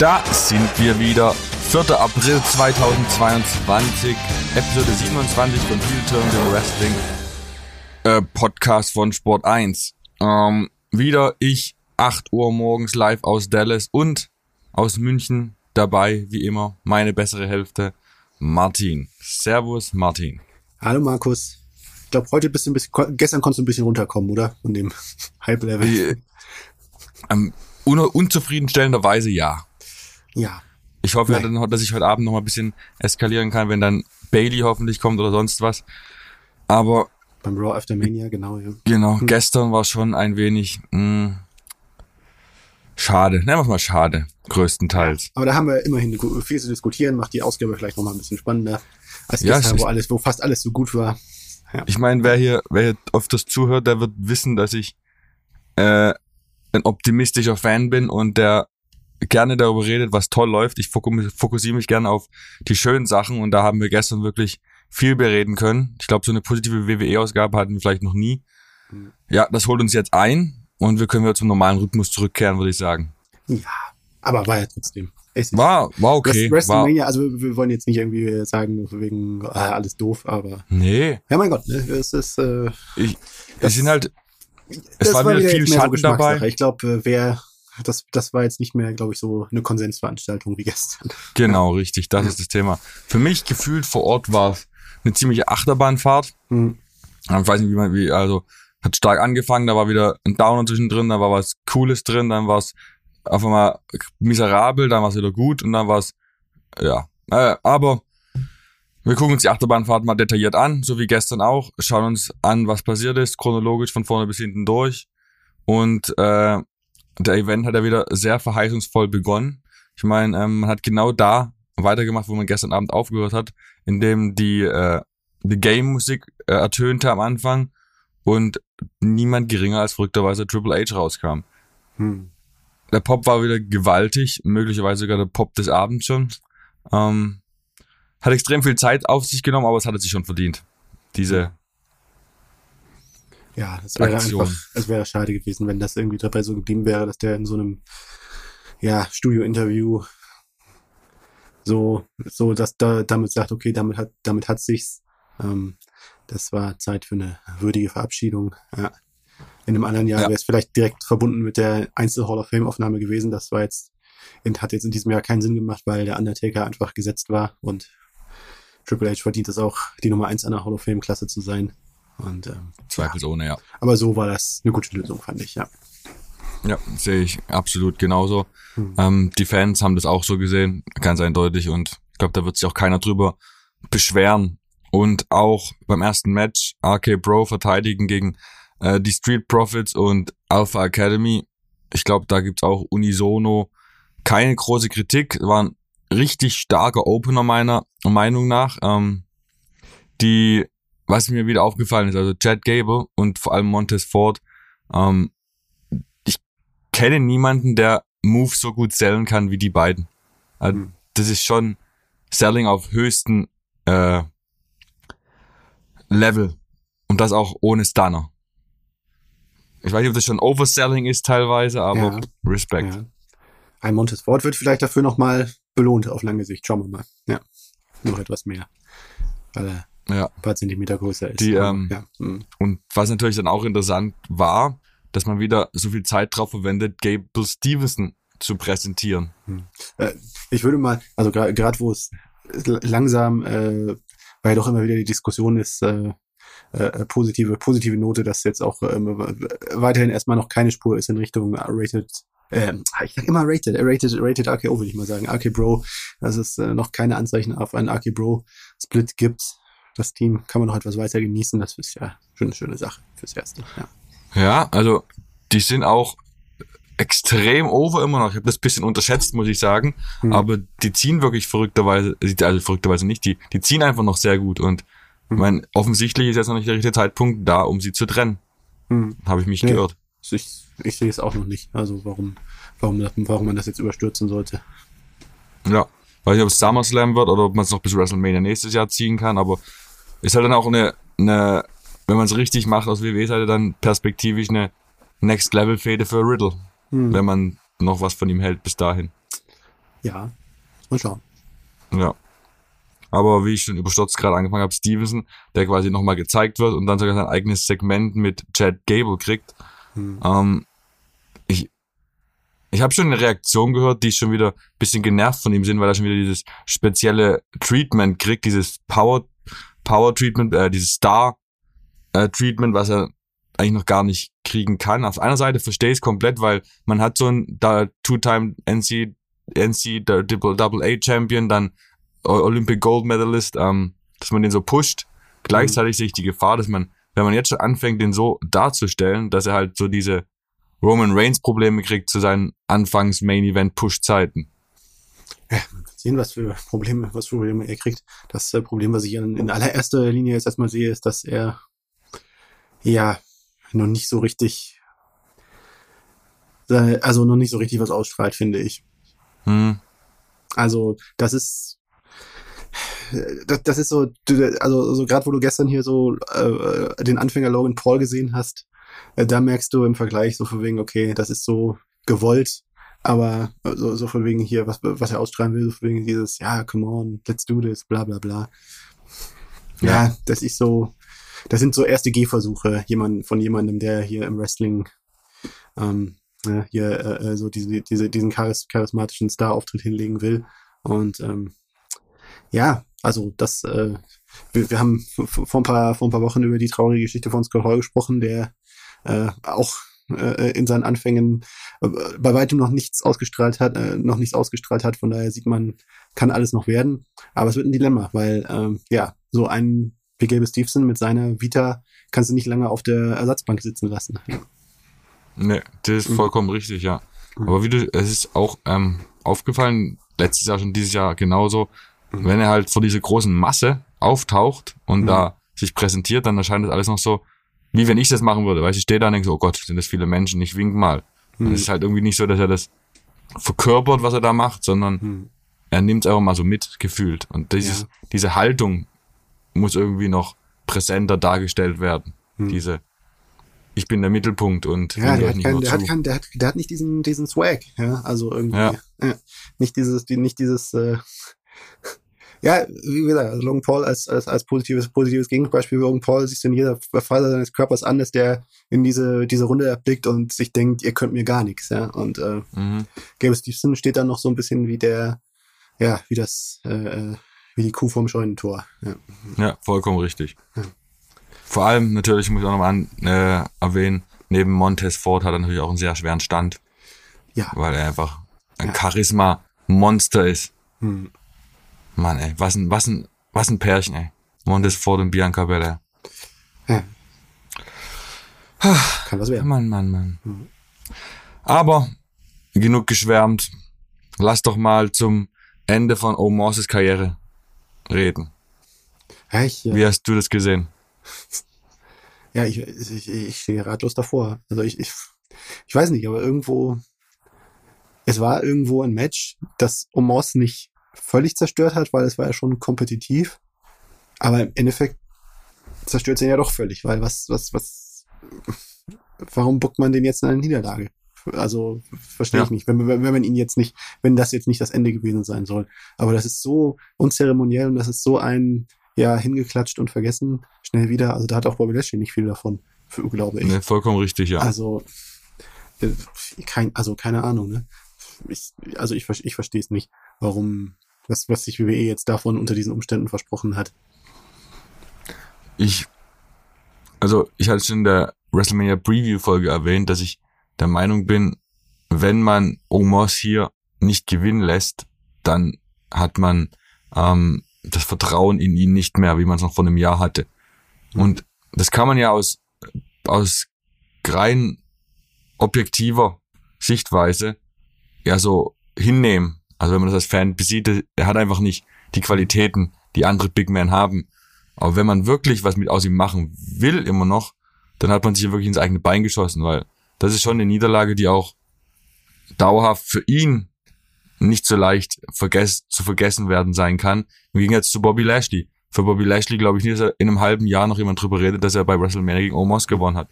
Da sind wir wieder. 4. April 2022, Episode 27 von Heel Turn, dem Wrestling äh, Podcast von Sport 1. Ähm, wieder ich, 8 Uhr morgens live aus Dallas und aus München dabei, wie immer, meine bessere Hälfte, Martin. Servus, Martin. Hallo, Markus. Ich glaube, heute bist du ein bisschen, gestern konntest du ein bisschen runterkommen, oder? Von dem Hype-Level. Ähm, un unzufriedenstellenderweise ja. Ja. Ich hoffe, ja, dann, dass ich heute Abend noch mal ein bisschen eskalieren kann, wenn dann Bailey hoffentlich kommt oder sonst was. Aber beim Raw After Mania, genau, ja. Genau, hm. gestern war schon ein wenig mh, hm, schade. Nennen wir es mal schade, größtenteils. Aber da haben wir immerhin viel zu diskutieren, macht die Ausgabe vielleicht noch mal ein bisschen spannender als ja, gestern, wo alles, wo fast alles so gut war. Ja. Ich meine, wer hier, wer hier öfters zuhört, der wird wissen, dass ich äh, ein optimistischer Fan bin und der gerne darüber redet, was toll läuft. Ich fokussiere mich gerne auf die schönen Sachen und da haben wir gestern wirklich viel bereden können. Ich glaube, so eine positive WWE-Ausgabe hatten wir vielleicht noch nie. Ja, das holt uns jetzt ein und wir können wieder zum normalen Rhythmus zurückkehren, würde ich sagen. Ja, aber war ja trotzdem. War, war okay. WrestleMania, war. also wir wollen jetzt nicht irgendwie sagen, wegen ah, alles doof, aber. Nee. Ja, mein Gott, ne, es ist. Äh, ich, es sind halt. Es war wieder viel Schatten so dabei. Ich glaube, äh, wer das, das war jetzt nicht mehr, glaube ich, so eine Konsensveranstaltung wie gestern. Genau, richtig, das ist das Thema. Für mich gefühlt vor Ort war es eine ziemliche Achterbahnfahrt. Mhm. Ich weiß nicht, wie man, wie, also, hat stark angefangen, da war wieder ein Downer zwischendrin, da war was Cooles drin, dann war es auf einmal miserabel, dann war es wieder gut und dann war es, ja. Äh, aber wir gucken uns die Achterbahnfahrt mal detailliert an, so wie gestern auch, schauen uns an, was passiert ist, chronologisch von vorne bis hinten durch. Und äh, der Event hat ja wieder sehr verheißungsvoll begonnen. Ich meine, ähm, man hat genau da weitergemacht, wo man gestern Abend aufgehört hat, indem die, äh, die Game-Musik äh, ertönte am Anfang und niemand geringer als verrückterweise Triple H rauskam. Hm. Der Pop war wieder gewaltig, möglicherweise sogar der Pop des Abends schon. Ähm, hat extrem viel Zeit auf sich genommen, aber es hat sich schon verdient. Diese ja, es wäre Aktion. einfach, es wäre schade gewesen, wenn das irgendwie dabei so geblieben wäre, dass der in so einem ja, Studio-Interview so, so, dass da damit sagt, okay, damit hat, damit hat sich's. Ähm, das war Zeit für eine würdige Verabschiedung. Ja. In einem anderen Jahr ja. wäre es vielleicht direkt verbunden mit der Einzel Hall of Fame Aufnahme gewesen. Das war jetzt, hat jetzt in diesem Jahr keinen Sinn gemacht, weil der Undertaker einfach gesetzt war und Triple H verdient es auch, die Nummer eins einer Hall of Fame Klasse zu sein. Und, ähm, Zweifelsohne, ja. Aber so war das eine gute Lösung, fand ich, ja. Ja, sehe ich absolut genauso. Hm. Ähm, die Fans haben das auch so gesehen, ganz eindeutig. Und ich glaube, da wird sich auch keiner drüber beschweren. Und auch beim ersten Match RK Bro verteidigen gegen äh, die Street Profits und Alpha Academy. Ich glaube, da gibt's auch unisono keine große Kritik. War ein richtig starker Opener meiner Meinung nach. Ähm, die was mir wieder aufgefallen ist, also Chad Gable und vor allem Montez Ford, ähm, ich kenne niemanden, der Moves so gut sellen kann wie die beiden. Also, mhm. Das ist schon Selling auf höchsten äh, Level und das auch ohne Stunner. Ich weiß nicht, ob das schon Overselling ist teilweise, aber ja. Respekt. Ja. Ein Montez Ford wird vielleicht dafür nochmal belohnt auf lange Sicht. Schauen wir mal. Ja, noch etwas mehr. Weil er ja. ein paar Zentimeter größer ist. Die, ähm, ja. mhm. Und was natürlich dann auch interessant war, dass man wieder so viel Zeit drauf verwendet, Gable Stevenson zu präsentieren. Mhm. Äh, ich würde mal, also gerade wo es langsam, äh, weil doch immer wieder die Diskussion ist, äh, äh, positive, positive Note, dass jetzt auch ähm, weiterhin erstmal noch keine Spur ist in Richtung Rated ähm, ich sag immer Rated, Rated, Rated RKO würde ich mal sagen, RK Bro, dass es äh, noch keine Anzeichen auf einen RK Bro Split gibt das Team kann man noch etwas weiter genießen. Das ist ja schon eine schöne Sache fürs Erste. Ja, ja also die sind auch extrem over immer noch. Ich habe das bisschen unterschätzt, muss ich sagen. Mhm. Aber die ziehen wirklich verrückterweise, also verrückterweise nicht, die, die ziehen einfach noch sehr gut. Und mhm. ich meine, offensichtlich ist jetzt noch nicht der richtige Zeitpunkt da, um sie zu trennen. Mhm. Habe ich mich nee, gehört. Ich, ich sehe es auch noch nicht. Also warum, warum, warum man das jetzt überstürzen sollte. Ja. Weiß nicht, ob es SummerSlam wird oder ob man es noch bis WrestleMania nächstes Jahr ziehen kann, aber ist halt dann auch eine, eine wenn man es richtig macht aus WWE-Seite, dann perspektivisch eine Next-Level-Fehde für Riddle, hm. wenn man noch was von ihm hält bis dahin. Ja, mal schauen. Ja. Aber wie ich schon überstürzt gerade angefangen habe, Stevenson, der quasi nochmal gezeigt wird und dann sogar sein eigenes Segment mit Chad Gable kriegt. Hm. Ähm, ich ich habe schon eine Reaktion gehört, die schon wieder bisschen genervt von ihm sind, weil er schon wieder dieses spezielle Treatment kriegt, dieses Power Power Treatment, äh, dieses Star äh, Treatment, was er eigentlich noch gar nicht kriegen kann. Auf einer Seite verstehe ich es komplett, weil man hat so ein da Two-Time NC NC Double A Champion, dann Olympic Gold Medalist, ähm, dass man den so pusht. Gleichzeitig sehe ich die Gefahr, dass man, wenn man jetzt schon anfängt, den so darzustellen, dass er halt so diese Roman Reigns Probleme kriegt zu seinen Anfangs Main Event Push Zeiten. Sehen, was für Probleme, was für Probleme er kriegt. Das äh, Problem, was ich in, in allererster Linie jetzt erstmal sehe, ist, dass er ja noch nicht so richtig, äh, also noch nicht so richtig was ausstrahlt, finde ich. Hm. Also, das ist, das, das ist so, also so gerade wo du gestern hier so äh, den Anfänger Logan Paul gesehen hast, äh, da merkst du im Vergleich so von wegen, okay, das ist so gewollt, aber so, so von wegen hier, was, was er ausstrahlen will, so von wegen dieses, ja, come on, let's do this, bla bla bla. Ja, ja das ist so, das sind so erste Gehversuche jemand, von jemandem, der hier im Wrestling ähm, ja, hier äh, äh, so diese, diese, diesen charis charismatischen Star-Auftritt hinlegen will. Und ähm, ja, also das, äh, wir, wir haben vor ein, paar, vor ein paar Wochen über die traurige Geschichte von Scott Hall gesprochen, der äh, auch äh, in seinen Anfängen äh, bei weitem noch nichts ausgestrahlt hat, äh, noch nichts ausgestrahlt hat. Von daher sieht man, kann alles noch werden. Aber es wird ein Dilemma, weil ähm, ja, so ein Gabe Stevenson mit seiner Vita kannst du nicht lange auf der Ersatzbank sitzen lassen. Nee, das ist mhm. vollkommen richtig, ja. Mhm. Aber wie du, es ist auch ähm, aufgefallen, letztes Jahr schon dieses Jahr genauso, mhm. wenn er halt vor dieser großen Masse auftaucht und mhm. da sich präsentiert, dann erscheint das alles noch so, wie wenn ich das machen würde. Weißt du, ich stehe da und denke so, oh Gott, sind das viele Menschen, ich wink mal. Es ist halt irgendwie nicht so, dass er das verkörpert, was er da macht, sondern mhm. er nimmt es einfach mal so mit, gefühlt. Und dieses, ja. diese Haltung muss irgendwie noch präsenter dargestellt werden. Hm. Diese, ich bin der Mittelpunkt und ja, der hat, kein, der, hat kein, der, hat, der hat nicht diesen, diesen Swag, ja, also irgendwie, ja. ja nicht dieses, die, nicht dieses, äh, ja, wie gesagt, also Logan Paul als, als, als positives, positives Gegenbeispiel. Logan Paul siehst du in jeder Phase seines Körpers an, dass der in diese, diese Runde erblickt und sich denkt, ihr könnt mir gar nichts, ja. Und äh, mhm. Gabe Stevenson steht dann noch so ein bisschen wie der, ja, wie das, äh, äh wie die Kuh vom Scheunentor. Ja, ja vollkommen richtig. Ja. Vor allem natürlich muss ich auch nochmal an, äh, erwähnen, neben Montez Ford hat er natürlich auch einen sehr schweren Stand. Ja. Weil er einfach ein ja. Charisma-Monster ist. Hm. Mann, ey, was ein, was ein, was ein Pärchen, ey. Montez Ford und Bianca Belair. Ja. Kann was werden. Mann, Mann, Mann. Hm. Aber genug geschwärmt. Lass doch mal zum Ende von Omorses Karriere reden. Ich, ja. Wie hast du das gesehen? Ja, ich, ich, ich stehe ratlos davor. Also ich, ich, ich weiß nicht, aber irgendwo, es war irgendwo ein Match, das Omos nicht völlig zerstört hat, weil es war ja schon kompetitiv. Aber im Endeffekt zerstört es ihn ja doch völlig, weil was, was, was, warum buckt man den jetzt in eine Niederlage? Also verstehe ja. ich nicht, wenn, wenn, wenn man ihn jetzt nicht, wenn das jetzt nicht das Ende gewesen sein soll. Aber das ist so unzeremoniell und das ist so ein, ja, hingeklatscht und vergessen, schnell wieder. Also da hat auch Bobby Lashley nicht viel davon, für, glaube ich. Nee, vollkommen richtig, ja. Also, äh, kein, also keine Ahnung, ne? Ich, also ich, ich verstehe es nicht, warum, was, was sich WWE jetzt davon unter diesen Umständen versprochen hat. Ich, also ich hatte schon in der WrestleMania Preview Folge erwähnt, dass ich der Meinung bin, wenn man Omos hier nicht gewinnen lässt, dann hat man ähm, das Vertrauen in ihn nicht mehr, wie man es noch vor einem Jahr hatte. Und das kann man ja aus, aus rein objektiver Sichtweise ja so hinnehmen. Also wenn man das als Fan besieht, er hat einfach nicht die Qualitäten, die andere Big Men haben. Aber wenn man wirklich was mit aus ihm machen will, immer noch, dann hat man sich wirklich ins eigene Bein geschossen, weil das ist schon eine Niederlage, die auch dauerhaft für ihn nicht so leicht vergess zu vergessen werden sein kann. Im Gegensatz zu Bobby Lashley. Für Bobby Lashley glaube ich nicht, dass er in einem halben Jahr noch jemand drüber redet, dass er bei WrestleMania gegen Omos gewonnen hat.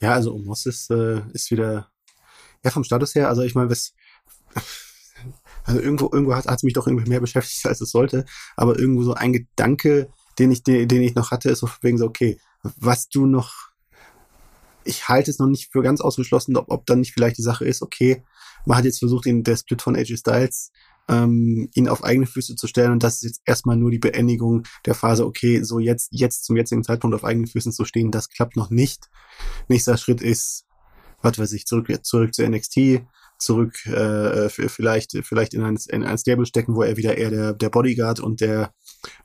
Ja, also Omos ist, äh, ist wieder, ja vom Status her, also ich meine, was, also irgendwo, irgendwo hat es mich doch irgendwie mehr beschäftigt, als es sollte. Aber irgendwo so ein Gedanke, den ich, den, den ich noch hatte, ist so wegen so, okay, was du noch, ich halte es noch nicht für ganz ausgeschlossen, ob, ob dann nicht vielleicht die Sache ist, okay, man hat jetzt versucht, ihn, der Split von AJ Styles, ähm, ihn auf eigene Füße zu stellen und das ist jetzt erstmal nur die Beendigung der Phase, okay, so jetzt, jetzt zum jetzigen Zeitpunkt auf eigenen Füßen zu stehen, das klappt noch nicht. Nächster Schritt ist, was weiß ich, zurück, zurück zu NXT, zurück äh, vielleicht vielleicht in ein, in ein Stable stecken, wo er wieder eher der, der Bodyguard und der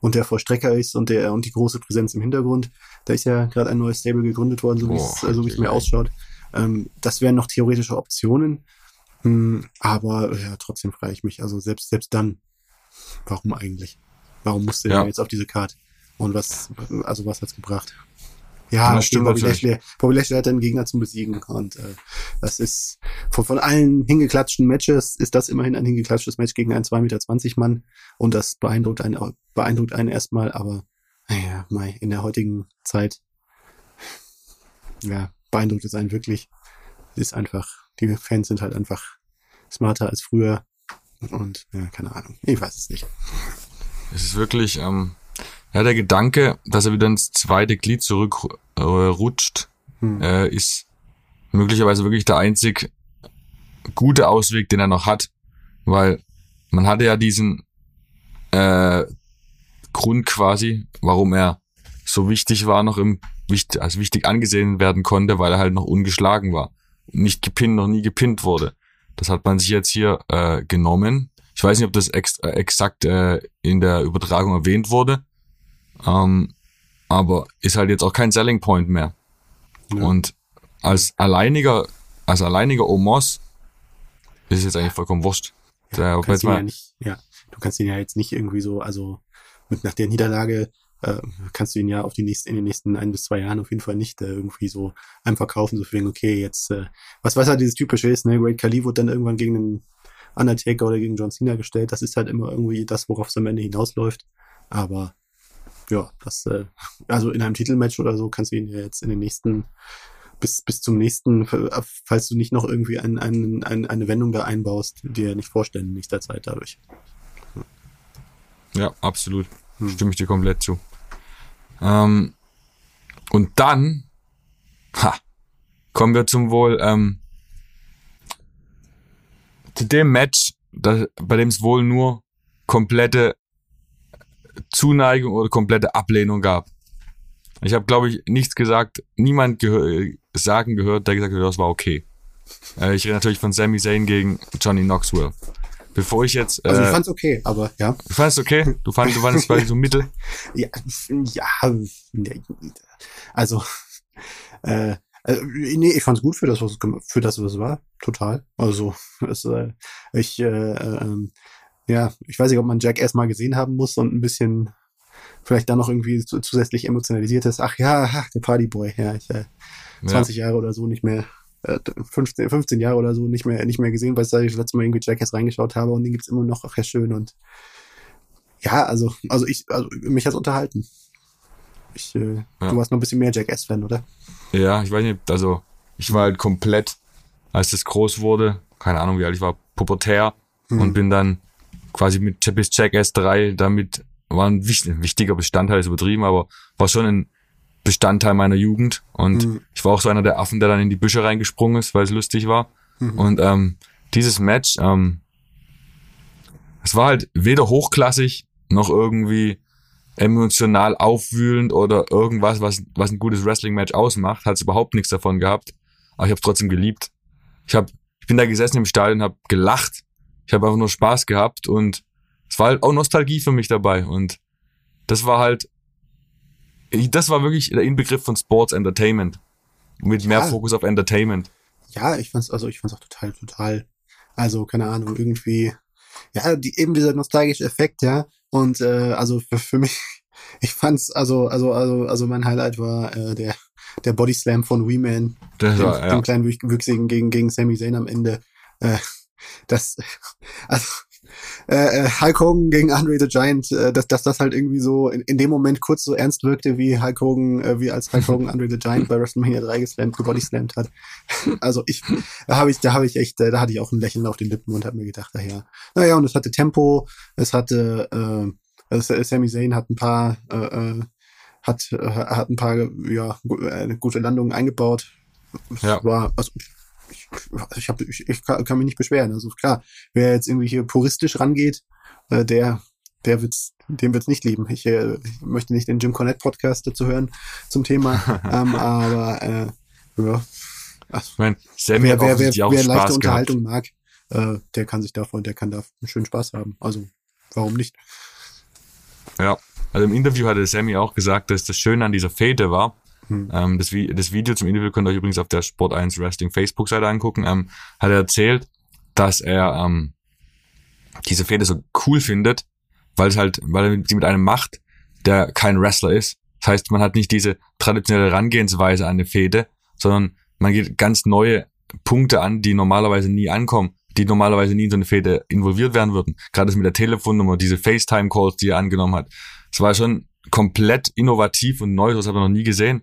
und der Vollstrecker ist und der und die große Präsenz im Hintergrund. Da ist ja gerade ein neues Stable gegründet worden, so wie es so wie es mir ausschaut. Ähm, das wären noch theoretische Optionen, hm, aber ja, trotzdem frage ich mich, also selbst selbst dann, warum eigentlich? Warum musste ja. er jetzt auf diese Karte? Und was also was hat's gebracht? Ja, das stimmt Bobby Lashley, Bobby Lashley hat einen Gegner zum Besiegen. Und äh, das ist von, von allen hingeklatschten Matches ist das immerhin ein hingeklatschtes Match gegen einen 2,20 Meter Mann. Und das beeindruckt einen, beeindruckt einen erstmal, aber naja, Mai, in der heutigen Zeit ja, beeindruckt es einen wirklich. Ist einfach, die Fans sind halt einfach smarter als früher. Und ja, keine Ahnung, ich weiß es nicht. Es ist wirklich, ähm, ja, der Gedanke, dass er wieder ins zweite Glied zurückrutscht, äh, hm. äh, ist möglicherweise wirklich der einzig gute Ausweg, den er noch hat, weil man hatte ja diesen äh, Grund quasi, warum er so wichtig war, noch im als wichtig angesehen werden konnte, weil er halt noch ungeschlagen war, nicht gepinnt, noch nie gepinnt wurde. Das hat man sich jetzt hier äh, genommen. Ich weiß nicht, ob das ex äh, exakt äh, in der Übertragung erwähnt wurde, ähm, aber ist halt jetzt auch kein Selling Point mehr. Ja. Und als alleiniger, als alleiniger Omos ist es jetzt eigentlich vollkommen wurscht. Ja, du, kannst ihn ja nicht, ja, du kannst ihn ja jetzt nicht irgendwie so, also mit nach der Niederlage äh, kannst du ihn ja auf die nächsten, in den nächsten ein bis zwei Jahren auf jeden Fall nicht äh, irgendwie so einfach kaufen, so wegen, okay, jetzt, äh, was weiß halt dieses typische ist, ne, Great Khali wurde dann irgendwann gegen einen Undertaker oder gegen John Cena gestellt. Das ist halt immer irgendwie das, worauf es am Ende hinausläuft. Aber ja, das, äh, also in einem Titelmatch oder so kannst du ihn ja jetzt in den nächsten, bis, bis zum nächsten, falls du nicht noch irgendwie ein, ein, ein, eine Wendung da einbaust, dir nicht vorstellen in nächster Zeit dadurch. Ja, absolut. Hm. Stimme ich dir komplett zu. Ähm, und dann, ha, kommen wir zum wohl, ähm, zu dem Match, das, bei dem es wohl nur komplette Zuneigung oder komplette Ablehnung gab. Ich habe, glaube ich, nichts gesagt, niemand gehör, sagen gehört, der gesagt hat, das war okay. Äh, ich rede natürlich von Sami Zayn gegen Johnny Knoxville. Bevor ich jetzt. Äh, also ich fand's okay, aber ja. Du fandest okay? Du fandest, du fandest quasi so mittel? Ja, ja, also äh, äh, nee, ich fand's gut für das, was es, für das, was es war. Total. Also es, äh, ich äh, äh, ja, ich weiß nicht, ob man Jack erstmal gesehen haben muss und ein bisschen vielleicht dann noch irgendwie zusätzlich emotionalisiert ist. Ach ja, ach, der Partyboy, ja, ich äh, 20 ja. Jahre oder so nicht mehr, äh, 15, 15 Jahre oder so nicht mehr, nicht mehr gesehen, weil ich das letzte Mal irgendwie Jackass reingeschaut habe und den gibt's immer noch, ach ja, schön und ja, also, also ich, also mich hat's unterhalten. Ich, äh, ja. Du warst noch ein bisschen mehr Jackass-Fan, oder? Ja, ich weiß nicht, also ich war halt komplett, als das groß wurde, keine Ahnung wie alt ich war, pubertär hm. und bin dann quasi mit bis Jackass 3 damit war ein wichtiger Bestandteil, ist übertrieben, aber war schon ein Bestandteil meiner Jugend. Und mhm. ich war auch so einer der Affen, der dann in die Büsche reingesprungen ist, weil es lustig war. Mhm. Und ähm, dieses Match, ähm, es war halt weder hochklassig noch irgendwie emotional aufwühlend oder irgendwas, was, was ein gutes Wrestling-Match ausmacht. Hat es überhaupt nichts davon gehabt. Aber ich habe trotzdem geliebt. Ich, hab, ich bin da gesessen im Stadion, habe gelacht ich habe einfach nur Spaß gehabt und es war halt auch Nostalgie für mich dabei und das war halt, das war wirklich der Inbegriff von Sports Entertainment mit ja. mehr Fokus auf Entertainment. Ja, ich fand's also ich fand's auch total total, also keine Ahnung irgendwie, ja die eben dieser nostalgische Effekt ja und äh, also für, für mich ich fand's also also also also mein Highlight war äh, der der Body Slam von Wee Man, dem, war, ja. dem kleinen Wüchsigen gegen gegen Sami Zayn am Ende. Äh, das, also, äh, Hulk Hogan gegen Andre the Giant, äh, dass, dass das halt irgendwie so in, in dem Moment kurz so ernst wirkte, wie Hulk Hogan, äh, wie als Hulk Hogan Andre the Giant bei WrestleMania 3 geslammt, gebodyslammt hat. Also ich, da habe ich, da habe ich echt, äh, da hatte ich auch ein Lächeln auf den Lippen und habe mir gedacht, naja, naja, und es hatte Tempo, es hatte, äh, also Sami Zayn hat ein paar, äh, äh hat, äh, hat ein paar, ja, äh, gute Landungen eingebaut. Es ja. war, also ich, ich, hab, ich, ich kann, kann mich nicht beschweren. Also klar, wer jetzt irgendwie hier puristisch rangeht, äh, der, der wird's, dem wird's nicht lieben. Ich, äh, ich möchte nicht den Jim Cornette Podcast dazu hören zum Thema, ähm, aber äh, ja. Also, ich mein, wer, wer, wer, wer leichte Unterhaltung mag, äh, der kann sich davon, der kann da einen schönen Spaß haben. Also warum nicht? Ja, also im Interview hatte Sammy auch gesagt, dass das Schöne an dieser Fete war, hm. Ähm, das, das, Video zum Interview könnt ihr euch übrigens auf der Sport 1 Wrestling Facebook-Seite angucken. Ähm, hat er erzählt, dass er ähm, diese Fehde so cool findet, weil es halt, weil er sie mit einem macht, der kein Wrestler ist. Das heißt, man hat nicht diese traditionelle Herangehensweise an eine Fehde, sondern man geht ganz neue Punkte an, die normalerweise nie ankommen, die normalerweise nie in so eine Fehde involviert werden würden. Gerade das mit der Telefonnummer, diese FaceTime-Calls, die er angenommen hat. Es war schon komplett innovativ und neu, das habe ich noch nie gesehen.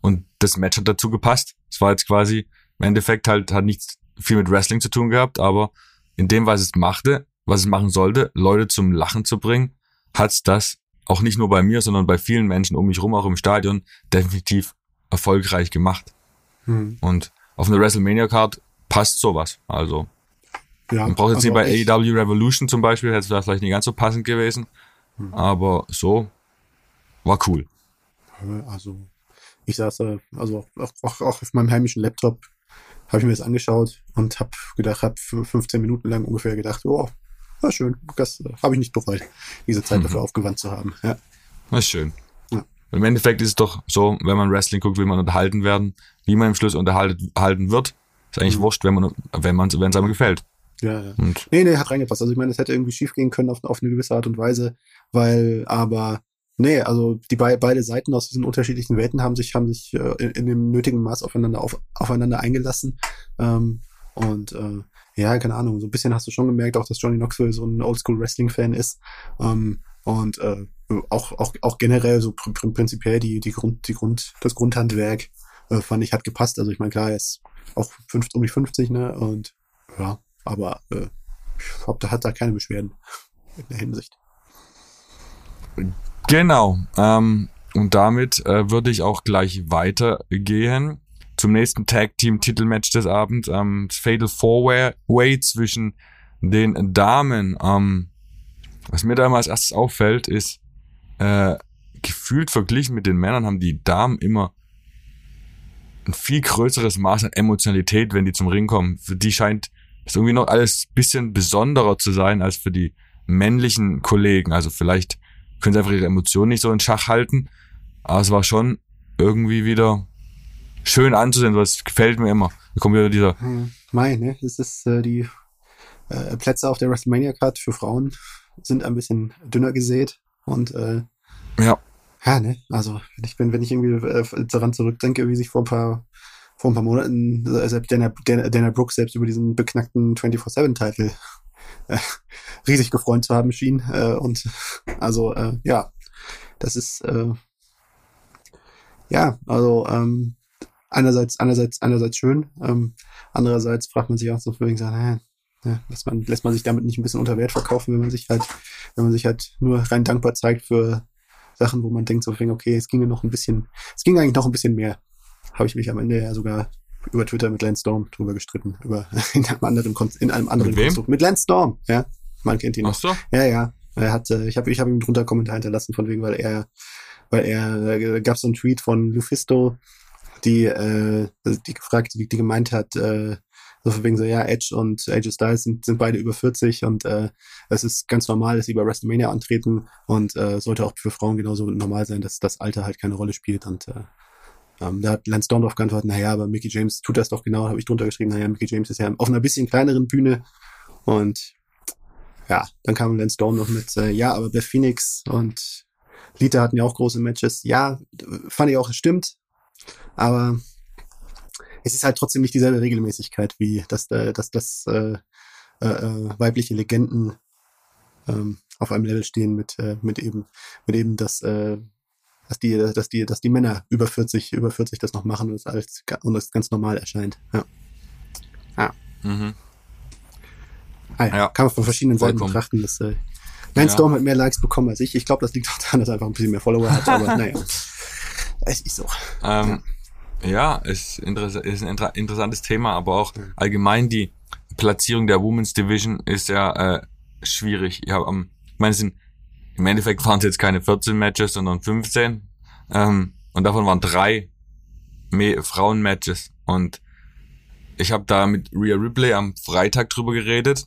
Und das Match hat dazu gepasst. Es war jetzt quasi, im Endeffekt halt, hat nichts viel mit Wrestling zu tun gehabt, aber in dem, was es machte, was es machen sollte, Leute zum Lachen zu bringen, hat's das auch nicht nur bei mir, sondern bei vielen Menschen um mich rum, auch im Stadion, definitiv erfolgreich gemacht. Hm. Und auf einer WrestleMania-Card passt sowas. Also, ja, man braucht jetzt also nicht bei AEW Revolution zum Beispiel, hätte es vielleicht nicht ganz so passend gewesen. Hm. Aber so war cool. Also ich saß da, also auch, auch, auch auf meinem heimischen Laptop, habe ich mir das angeschaut und habe gedacht, habe 15 Minuten lang ungefähr gedacht, oh, war schön, das äh, habe ich nicht bereut, diese Zeit mhm. dafür aufgewandt zu haben. Ja. Das ist schön. Ja. Im Endeffekt ist es doch so, wenn man Wrestling guckt, will man unterhalten werden. Wie man im Schluss unterhalten wird, ist eigentlich mhm. wurscht, wenn man, wenn man, wenn es einem gefällt. Ja, ja. Und nee, nee, hat reingepasst. Also ich meine, es hätte irgendwie schief gehen können auf, auf eine gewisse Art und Weise, weil aber Nee, also die be beide Seiten aus diesen unterschiedlichen Welten haben sich, haben sich äh, in, in, dem nötigen Maß aufeinander, auf, aufeinander eingelassen. Ähm, und äh, ja, keine Ahnung, so ein bisschen hast du schon gemerkt, auch dass Johnny Knoxville so ein Oldschool-Wrestling-Fan ist. Ähm, und äh, auch, auch, auch generell so pr pr prinzipiell die, die Grund, die Grund, das Grundhandwerk äh, fand ich hat gepasst. Also ich meine, klar, er ist auch fünf, um die 50, ne? Und ja, aber äh, ich hab, da hat da keine Beschwerden in der Hinsicht. Genau. Ähm, und damit äh, würde ich auch gleich weitergehen zum nächsten Tag Team Titelmatch des Abends. Ähm, Fatal Four Way zwischen den Damen. Ähm, was mir da immer als erstes auffällt, ist äh, gefühlt verglichen mit den Männern haben die Damen immer ein viel größeres Maß an Emotionalität, wenn die zum Ring kommen. Für die scheint es irgendwie noch alles bisschen besonderer zu sein als für die männlichen Kollegen. Also vielleicht können sie einfach ihre Emotionen nicht so in Schach halten. Aber es war schon irgendwie wieder schön anzusehen, das gefällt mir immer. Da kommt wieder dieser. Hm, Mai, ne? Das ist äh, die äh, Plätze auf der WrestleMania Card für Frauen sind ein bisschen dünner gesät und äh, ja. Ja, ne? Also ich bin, wenn ich irgendwie äh, daran zurückdenke, wie sich vor ein paar vor ein paar Monaten äh, selbst Dana, Dana, Dana Brooks selbst über diesen beknackten 24-7-Titel äh, riesig gefreut zu haben schien. Äh, und also äh, ja, das ist äh, ja, also ähm, einerseits, einerseits, einerseits schön, ähm, andererseits fragt man sich auch so, wegen sagen, naja, ja, lässt man, lässt man sich damit nicht ein bisschen unter Wert verkaufen, wenn man sich halt, wenn man sich halt nur rein dankbar zeigt für Sachen, wo man denkt so, okay, es ginge noch ein bisschen, es ging eigentlich noch ein bisschen mehr. Habe ich mich am Ende ja sogar über Twitter mit Lance Storm drüber gestritten, über in einem anderen, in einem anderen mit Konstrukt. Mit Lance Storm, ja. Man kennt ihn. Ach so? Ja, ja. Er hat, äh, ich habe ich hab ihm drunter Kommentar hinterlassen, von wegen, weil er, weil er, äh, gab so einen Tweet von Lufisto, die, äh, die gefragt, die, die gemeint hat, äh, so von wegen so, ja, Edge und AJ Styles sind, sind beide über 40 und äh, es ist ganz normal, dass sie bei WrestleMania antreten und äh, sollte auch für Frauen genauso normal sein, dass das Alter halt keine Rolle spielt und äh, ähm, da hat Lance drauf geantwortet, naja, aber Mickey James tut das doch genau, habe ich drunter geschrieben, naja, Mickey James ist ja auf einer bisschen kleineren Bühne und ja, dann kam Lance Storm noch mit, äh, ja, aber Beth Phoenix und Lita hatten ja auch große Matches. Ja, fand ich auch, es stimmt, aber es ist halt trotzdem nicht dieselbe Regelmäßigkeit, wie dass, äh, dass, dass äh, äh, äh, weibliche Legenden ähm, auf einem Level stehen mit, äh, mit eben, mit eben das, äh, dass die, dass die, dass die Männer über 40, über 40 das noch machen und es als und es ganz normal erscheint. Ja. Ja. Mhm. Ah, ja. ja. Kann man von verschiedenen Seiten betrachten. Dass, äh, Lance ja. Storm hat mehr Likes bekommen als ich. Ich glaube, das liegt auch daran, dass er einfach ein bisschen mehr Follower hat, aber naja. Es ist so. Ähm, ja. ja, ist, interess ist ein inter interessantes Thema, aber auch allgemein die Platzierung der Women's Division ist ja äh, schwierig. Ich, hab, um, ich meine, es sind im Endeffekt waren es jetzt keine 14 Matches, sondern 15. Ähm, und davon waren drei Frauen-Matches. Und ich habe da mit Rhea Ripley am Freitag drüber geredet,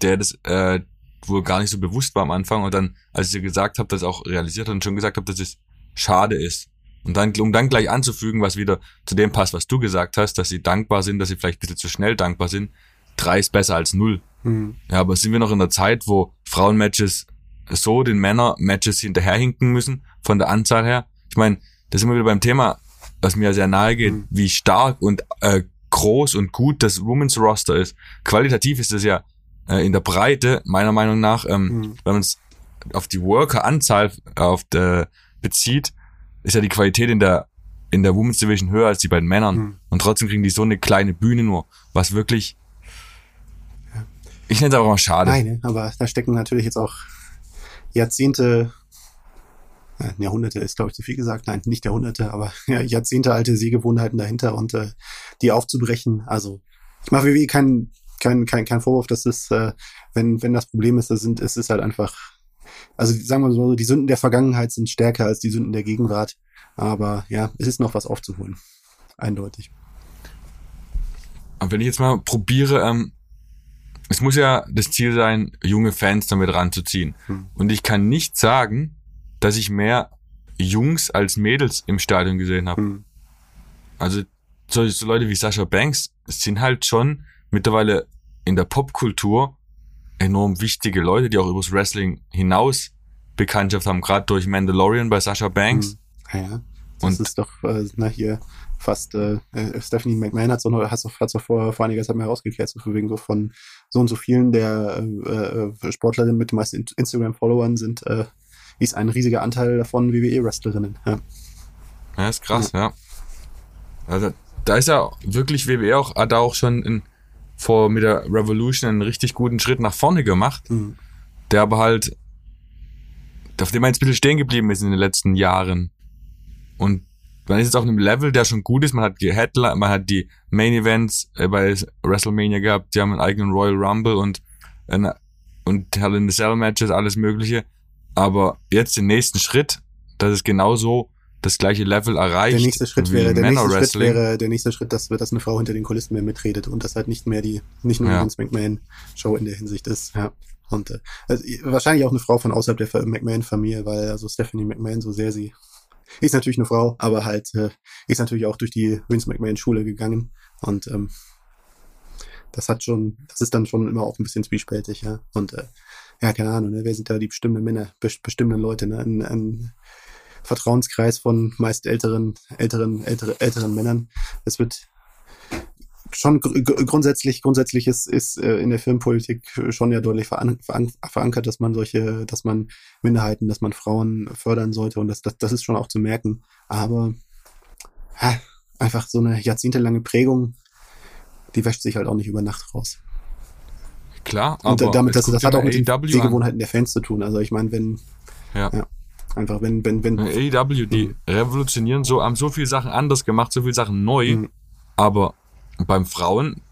der das äh, wohl gar nicht so bewusst war am Anfang. Und dann, als ich ihr gesagt habe, das auch realisiert hat und schon gesagt habe, dass es schade ist. Und dann, um dann gleich anzufügen, was wieder zu dem passt, was du gesagt hast, dass sie dankbar sind, dass sie vielleicht ein bisschen zu schnell dankbar sind. Drei ist besser als null. Mhm. Ja, aber sind wir noch in der Zeit, wo Frauenmatches so den Männer-Matches hinterherhinken müssen, von der Anzahl her? Ich meine, da sind wir wieder beim Thema, was mir sehr nahe geht, mhm. wie stark und äh, groß und gut das Women's Roster ist. Qualitativ ist es ja äh, in der Breite, meiner Meinung nach, ähm, mhm. wenn man es auf die Worker-Anzahl auf der bezieht, ist ja die Qualität in der in der Women's Division höher als die beiden Männern. Mhm. Und trotzdem kriegen die so eine kleine Bühne nur, was wirklich. Ich nenne es aber mal schade. Nein, aber da stecken natürlich jetzt auch Jahrzehnte, äh, Jahrhunderte ist glaube ich zu viel gesagt, nein, nicht Jahrhunderte, aber ja, Jahrzehnte alte Sehgewohnheiten dahinter und äh, die aufzubrechen. Also ich mache wie keinen kein, kein, kein Vorwurf, dass es, äh, wenn, wenn das Problem ist, das sind, es ist halt einfach, also sagen wir so, die Sünden der Vergangenheit sind stärker als die Sünden der Gegenwart. Aber ja, es ist noch was aufzuholen. Eindeutig. Und wenn ich jetzt mal probiere, ähm, es muss ja das Ziel sein, junge Fans damit ranzuziehen. Hm. Und ich kann nicht sagen, dass ich mehr Jungs als Mädels im Stadion gesehen habe. Hm. Also solche so Leute wie Sascha Banks sind halt schon mittlerweile in der Popkultur enorm wichtige Leute, die auch übers Wrestling hinaus Bekanntschaft haben, gerade durch Mandalorian bei Sasha Banks. Hm. Ja, das und ist doch, äh, na hier, fast, äh, äh Stephanie McMahon hat so hat so, hat so vor, vor einiger Zeit mal rausgekehrt, so wegen so von so und so vielen der äh, äh, Sportlerinnen mit den meisten Instagram-Followern sind, äh, ist ein riesiger Anteil davon WWE-Wrestlerinnen. Ja. ja, ist krass, ja. ja. Also, da ist ja wirklich WWE auch, hat da auch schon in vor mit der Revolution einen richtig guten Schritt nach vorne gemacht, mhm. der aber halt, auf dem man jetzt ein bisschen stehen geblieben ist in den letzten Jahren. Und man ist jetzt auf einem Level, der schon gut ist. Man hat die Headline, man hat die Main Events äh, bei WrestleMania gehabt, die haben einen eigenen Royal Rumble und äh, und Hell in the Cell Matches, alles Mögliche. Aber jetzt den nächsten Schritt, das ist genauso das gleiche Level erreicht. Der nächste Schritt wäre, der nächste Schritt wäre der nächste Schritt, dass, dass eine Frau hinter den Kulissen mehr mitredet und das halt nicht mehr die, nicht nur ja. die Vince McMahon Show in der Hinsicht ist, ja. Und äh, also, wahrscheinlich auch eine Frau von außerhalb der McMahon-Familie, weil also Stephanie McMahon, so sehr sie ist natürlich eine Frau, aber halt äh, ist natürlich auch durch die Vince McMahon-Schule gegangen und ähm, das hat schon, das ist dann schon immer auch ein bisschen zwiespältig, ja. Und äh, ja, keine Ahnung, ne? wer sind da die bestimmten Männer, bestimmten Leute, ne? Ein, ein, Vertrauenskreis von meist älteren, älteren, ältere, älteren Männern. Es wird schon gr grundsätzlich, grundsätzlich ist, ist äh, in der Filmpolitik schon ja deutlich veran veran verankert, dass man solche, dass man Minderheiten, dass man Frauen fördern sollte und das, das, das ist schon auch zu merken. Aber ha, einfach so eine jahrzehntelange Prägung, die wäscht sich halt auch nicht über Nacht raus. Klar, aber und damit, das, das hat auch mit den Sehgewohnheiten der Fans zu tun. Also ich meine, wenn ja. ja. Einfach wenn, wenn, wenn. AEW, die mhm. revolutionieren so, haben so viele Sachen anders gemacht, so viele Sachen neu, mhm. aber beim Frauen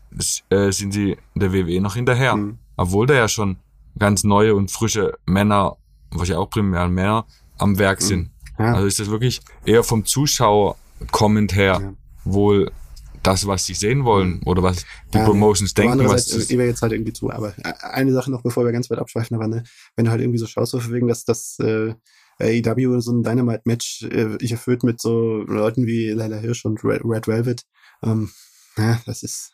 äh, sind sie der WWE noch hinterher. Mhm. Obwohl da ja schon ganz neue und frische Männer, was ja auch primär Männer, am Werk mhm. sind. Ja. Also ist das wirklich eher vom Zuschauer kommend her ja. wohl das, was sie sehen wollen oder was die ja, Promotions denken. Was ist. ich wäre jetzt halt irgendwie zu, aber äh, eine Sache noch, bevor wir ganz weit abschweifen, aber ne, wenn du halt irgendwie so schaust, so wegen, dass das äh, AEW so ein Dynamite-Match äh, ich erfüllt mit so Leuten wie Leila Hirsch und Red, Red Velvet. Ähm, ja, das ist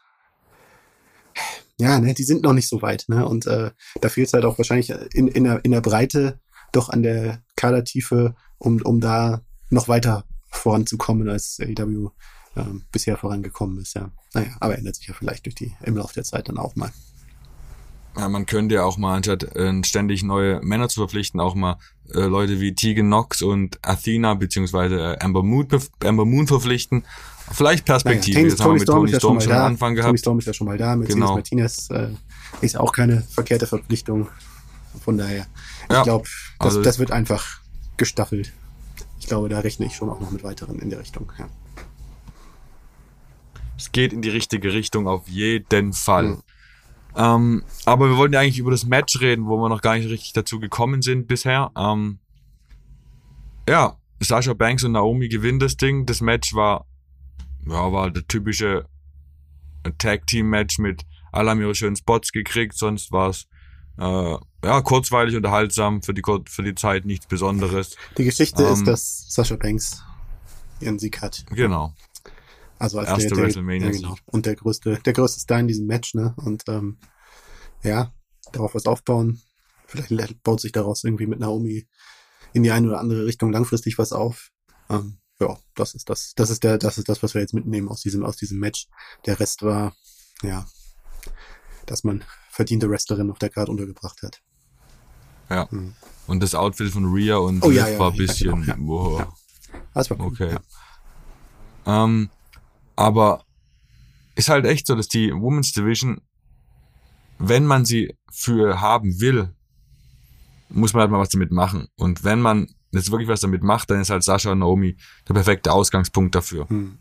ja, ne, die sind noch nicht so weit, ne? Und äh, da fehlt es halt auch wahrscheinlich in, in, der, in der Breite doch an der Kadertiefe, um, um da noch weiter voranzukommen, als AEW ähm, bisher vorangekommen ist, ja. Naja, aber ändert sich ja vielleicht durch die im Laufe der Zeit dann auch mal. Ja, man könnte ja auch mal, anstatt äh, ständig neue Männer zu verpflichten, auch mal äh, Leute wie Tegan Knox und Athena beziehungsweise äh, Amber, Moon, Amber Moon verpflichten. Vielleicht Perspektive. Naja, Jetzt haben wir mit Tony Storm, ja schon am Anfang Tony gehabt. Storm ist ja schon mal da. Mercedes Genau. Martinez äh, ist auch keine verkehrte Verpflichtung. Von daher, ich Ja, glaube, das, also- das wird einfach gestaffelt. Ich glaube, da rechne ich schon auch noch mit weiteren in der Richtung. Ja. Es geht in die richtige Richtung auf jeden Fall. Mhm. Ähm, aber wir wollten ja eigentlich über das Match reden, wo wir noch gar nicht richtig dazu gekommen sind bisher. Ähm, ja, Sasha Banks und Naomi gewinnen das Ding. Das Match war, ja, war der typische Tag-Team-Match mit alle haben ihre schönen Spots gekriegt, sonst war es äh, ja, kurzweilig, unterhaltsam, für die, für die Zeit nichts Besonderes. Die Geschichte Ähm, ist, dass Sasha Banks ihren Sieg hat. Genau. Also als Erste der, der, WrestleMania ja, genau. Und der größte, der größte Star in diesem Match, ne? Und ähm, ja, darauf was aufbauen. Vielleicht baut sich daraus irgendwie mit Naomi in die eine oder andere Richtung langfristig was auf. Ähm, ja, das ist das, das ist der, das ist das, was wir jetzt mitnehmen aus diesem, aus diesem Match. Der Rest war, ja, dass man verdiente Wrestlerin auf der Karte untergebracht hat. Ja. Mhm. Und das Outfit von Rhea und Oh, ja, ja, war ein ja, bisschen, genau, ja. wow. Ja. Das war cool. Okay. Ähm, aber ist halt echt so, dass die Women's Division, wenn man sie für haben will, muss man halt mal was damit machen. Und wenn man jetzt wirklich was damit macht, dann ist halt Sascha und Naomi der perfekte Ausgangspunkt dafür. Hm.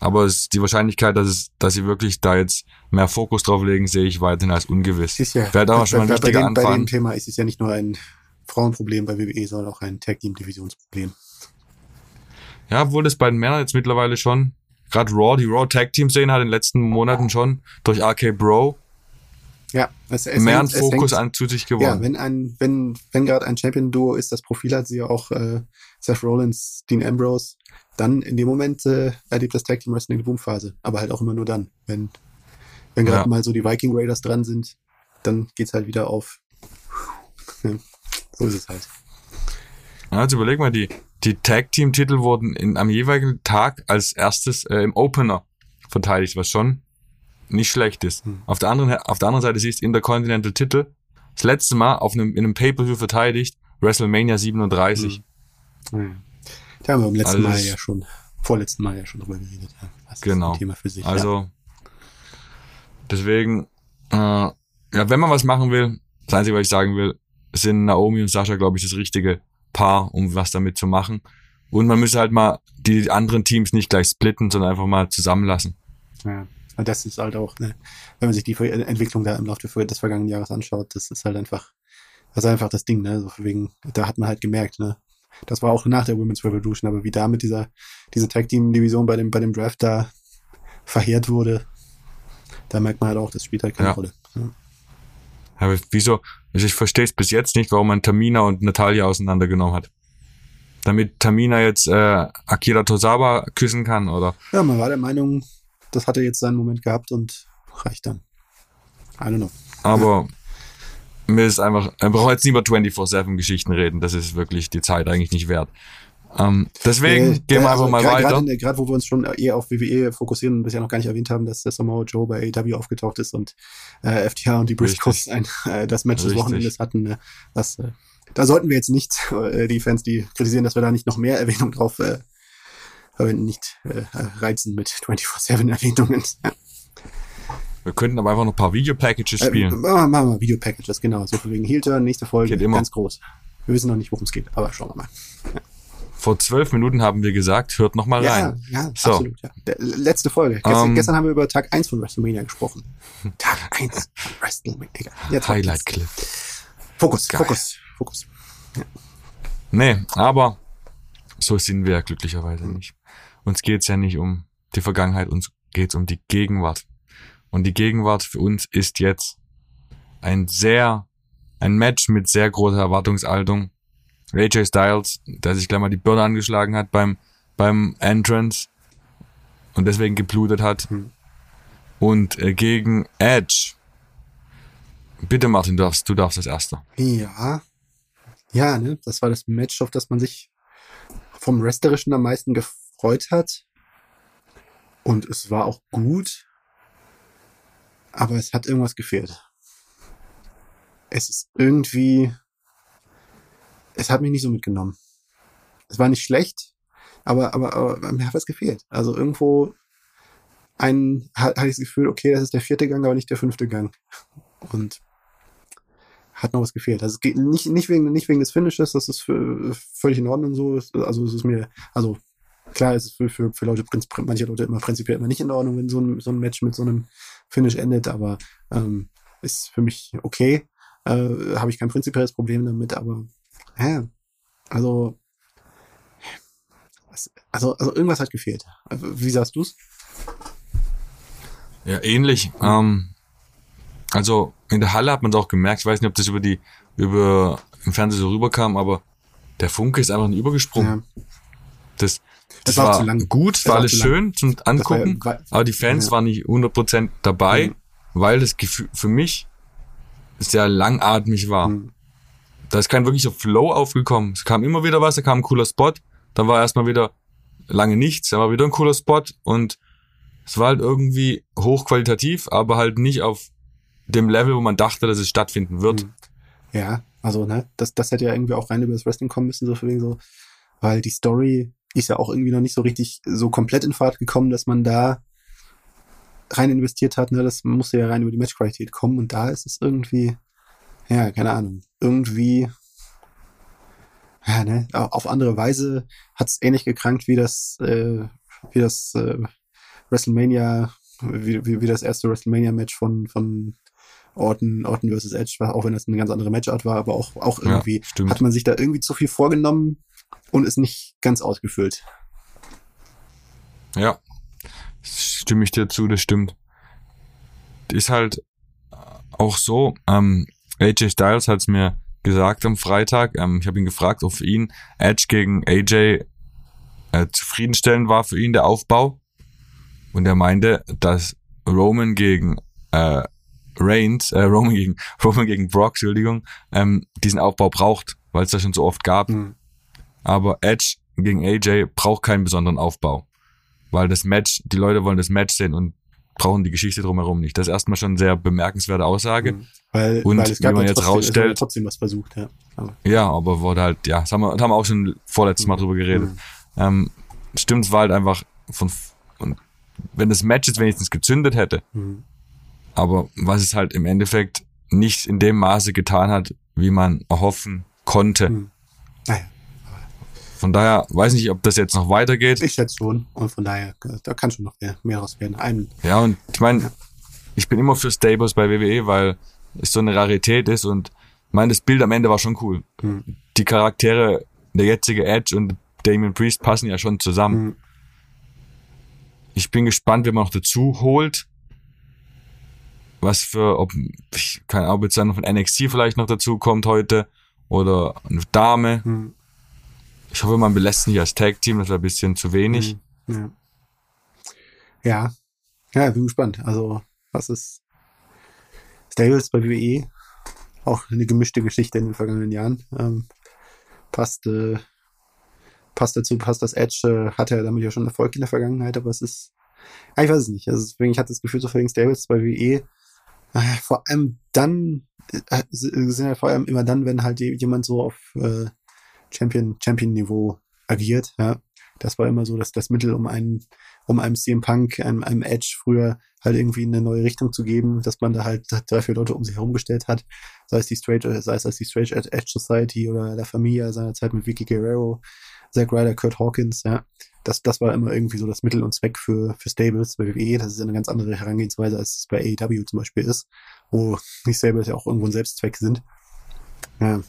Aber es, die Wahrscheinlichkeit, dass, es, dass sie wirklich da jetzt mehr Fokus drauf legen, sehe ich weiterhin als ungewiss. Ist ja, Wäre da schon mal ein bei, dem, bei dem Anfang. Thema ist es ja nicht nur ein Frauenproblem bei WWE, sondern auch ein Tag Team Divisionsproblem. Ja, obwohl das bei den Männern jetzt mittlerweile schon, gerade Raw, die Raw Tag Team Szene hat in den letzten Monaten schon durch RK Bro Ja, es, es mehr hängt- Fokus an zu sich Ja, gewonnen. wenn ein, wenn, wenn gerade ein Champion-Duo ist, das Profil hat, sie ja auch äh, Seth Rollins, Dean Ambrose, dann in dem Moment äh, erlebt das Tag Team Wrestling eine Boomphase. Aber halt auch immer nur dann. Wenn, wenn gerade Ja. mal so die Viking Raiders dran sind, dann geht's halt wieder auf. Ja, so ist es halt. Ja, jetzt überleg mal, die, die Tag Team Titel wurden in, am jeweiligen Tag als erstes äh, im Opener verteidigt, was schon nicht schlecht ist. Hm. Auf der anderen, auf der anderen Seite siehst du Intercontinental Titel das letzte Mal auf einem, in einem Pay-Per-View verteidigt, WrestleMania 37. Ja. Da haben wir beim letzten Also Mal ja schon, vorletzten Mal ja schon drüber geredet. Ja. Das Genau. Thema für sich. ja. Also, deswegen, äh, ja, wenn man was machen will, das Einzige, was ich sagen will, sind Naomi und Sascha, glaube ich, das richtige Paar, um was damit zu machen. Und man müsste halt mal die anderen Teams nicht gleich splitten, sondern einfach mal zusammenlassen. Ja. Und das ist halt auch, ne, wenn man sich die Entwicklung da im Laufe des- vergangenen Jahres anschaut, das ist halt einfach, das ist einfach das Ding, ne, so wegen, da hat man halt gemerkt, ne, das war auch nach der Women's Revolution, aber wie da mit dieser, diese Tag Team Division bei dem, bei dem Draft da verheert wurde, da merkt man halt auch, das spielt halt keine Ja. Rolle. Ja. Aber wieso? Also ich verstehe es bis jetzt nicht, warum man Tamina und Natalia auseinandergenommen hat. Damit Tamina jetzt äh, Akira Tozawa küssen kann, oder? ja, man war der Meinung, das hatte jetzt seinen Moment gehabt und reicht dann. I don't know. Aber mir ist einfach, wir brauchen jetzt nicht über 24-7 Geschichten reden, das ist wirklich die Zeit eigentlich nicht wert. Ähm, deswegen Äh, gehen wir äh, einfach mal gra- weiter. Gerade, wo wir uns schon eher auf WWE fokussieren und bisher noch gar nicht erwähnt haben, dass der Samoa Joe bei AEW aufgetaucht ist und äh, FTH und die Briscoes ein, äh, das Match des. Wochenendes hatten. Ne? Das, äh, da sollten wir jetzt nicht, äh, die Fans, die kritisieren, dass wir da nicht noch mehr Erwähnung drauf äh, verwenden, nicht äh, reizen mit 24-7-Erwähnungen. Ja. Wir könnten aber einfach noch ein paar Video-Packages Äh, spielen. machen wir mal Video-Packages, genau. So von wegen Heel-Turn, nächste Folge, Geht immer. ganz groß. Wir wissen noch nicht, worum es geht, aber schauen wir mal. Vor zwölf Minuten haben wir gesagt, hört noch mal Ja, rein. ja, So. absolut. Ja. Letzte Folge. Gestern, Ähm. gestern haben wir über Tag 1 von WrestleMania gesprochen. Tag 1 von WrestleMania. Jetzt Highlight-Clip. Fokus, Geil. Fokus, Fokus. Nee, aber so sind wir ja glücklicherweise nicht. Uns geht's ja nicht um die Vergangenheit, uns geht's um die Gegenwart. Und die Gegenwart für uns ist jetzt ein sehr, ein Match mit sehr großer Erwartungshaltung. AJ Styles, der sich gleich mal die Birne angeschlagen hat beim, beim Entrance und deswegen geblutet hat. Hm. Und äh, gegen Edge. Bitte Martin, du darfst, du darfst als Erster. Ja. Ja, ne? Das war das Match, auf das man sich vom Wrestlerischen am meisten gefreut hat. Und es war auch gut. Aber es hat irgendwas gefehlt. es ist irgendwie, es hat mich nicht so mitgenommen. Es war nicht schlecht, aber, aber, aber mir hat was gefehlt. Also irgendwo ein, hatte ich das Gefühl, okay, das ist der vierte Gang, aber nicht der fünfte Gang. Und hat noch was gefehlt. Also es geht nicht, nicht wegen, nicht wegen des Finishes, das ist für, völlig in Ordnung so. Also es ist mir, also klar, es ist für, für, für Leute, manche Leute immer prinzipiell immer nicht in Ordnung, wenn so ein, so ein Match mit so einem Finish endet, aber ähm, ist für mich okay. Äh, Habe ich kein prinzipielles Problem damit, aber ja, also also, also irgendwas hat gefehlt. Wie sagst du's? Ja, ähnlich. Ähm, also in der Halle hat man es auch gemerkt. Ich weiß nicht, ob das über die über im Fernsehen so rüberkam, aber der Funke ist einfach nicht übergesprungen. Ja. Das, das, das war, war gut, das war alles schön zum Angucken, war, aber die Fans ja. waren nicht 100% dabei, mhm. weil das Gefühl für mich sehr langatmig war. Mhm. Da ist kein wirklicher Flow aufgekommen. Es kam immer wieder was, da kam ein cooler Spot, dann war erstmal wieder lange nichts, dann war wieder ein cooler Spot und es war halt irgendwie hochqualitativ, aber halt nicht auf dem Level, wo man dachte, dass es stattfinden wird. Mhm. Ja, also, ne, das, das hätte ja irgendwie auch rein über das Wrestling kommen müssen, so für wegen so, weil die Story ist ja auch irgendwie noch nicht so richtig so komplett in Fahrt gekommen, dass man da rein investiert hat, ne, das musste ja rein über die Matchqualität kommen und da ist es irgendwie, ja, keine Ahnung, irgendwie, ja, ne, auf andere Weise hat es ähnlich gekrankt wie das, äh, wie das äh, WrestleMania, wie, wie, wie das erste WrestleMania-Match von, von Orton, Orton versus Edge, auch wenn das eine ganz andere Matchart war, aber auch, auch irgendwie ja, hat man sich da irgendwie zu viel vorgenommen und ist nicht ganz ausgefüllt. Ja, stimme ich dir zu, das stimmt. Ist halt auch so, ähm, AJ Styles hat es mir gesagt am Freitag, ähm, ich habe ihn gefragt, ob für ihn Edge gegen AJ äh, zufriedenstellend war für ihn der Aufbau. Und er meinte, dass Roman gegen äh, Reigns, äh, Roman gegen Roman gegen Brock, Entschuldigung, ähm, diesen Aufbau braucht, weil es das schon so oft gab. Mhm. Aber Edge gegen AJ braucht keinen besonderen Aufbau, weil das Match, die Leute wollen das Match sehen und brauchen die Geschichte drumherum nicht. Das ist erstmal schon eine sehr bemerkenswerte Aussage. Mhm. Weil, und weil es gab wie man jetzt trotzdem, rausstellt, trotzdem was versucht, ja. Aber. Ja, aber wurde halt, ja, das haben wir, das haben wir auch schon vorletztes Mal mhm. drüber geredet. Mhm. Ähm, stimmt, es war halt einfach von, und wenn das Match jetzt wenigstens gezündet hätte, mhm. aber was es halt im Endeffekt nicht in dem Maße getan hat, wie man erhoffen konnte. Von daher weiß nicht, ob das jetzt noch weitergeht. Ich schätze schon. Und von daher, da kann schon noch mehr, mehr raus werden. Ein, ja, und ich meine, ja. ich bin immer für Stables bei WWE, weil es so eine Rarität ist und ich meine, das Bild am Ende war schon cool. Mhm. Die Charaktere, der jetzige Edge und Damien Priest passen ja schon zusammen. Mhm. Ich bin gespannt, wer man noch dazu holt. Was für, ob, ich keine Ahnung, ob jetzt dann von NXT vielleicht noch dazu kommt heute. Oder eine Dame. Mhm. Ich hoffe, man belässt nicht als Tag-Team, das wäre ein bisschen zu wenig. Mhm. Ja. ja. Ja, bin gespannt. Also, was ist Stables bei WWE? Auch eine gemischte Geschichte in den vergangenen Jahren. Ähm, passt, äh, passt dazu, passt das Edge, äh, hatte er damit ja schon Erfolg in der Vergangenheit, aber es ist, ich weiß es nicht. Also deswegen, ich hatte das Gefühl, so Fading Stables bei WWE, äh, vor allem dann, äh, sind ja vor allem immer dann, wenn halt jemand so auf äh, Champion, Champion-Niveau agiert, ja. Das war immer so dass das Mittel, um einen, um einem CM Punk, einem, einem Edge früher halt irgendwie eine neue Richtung zu geben, dass man da halt drei, vier Leute um sich herum gestellt hat, sei es die Straight, sei es als die Straight Edge Society oder La Familia seiner Zeit mit Vicky Guerrero, Zack Ryder, Kurt Hawkins, ja. Das, das war immer irgendwie so das Mittel und Zweck für, für Stables bei WWE. Das ist eine ganz andere Herangehensweise, als es bei AEW zum Beispiel ist, wo die Stables ja auch irgendwo ein Selbstzweck sind. Ja.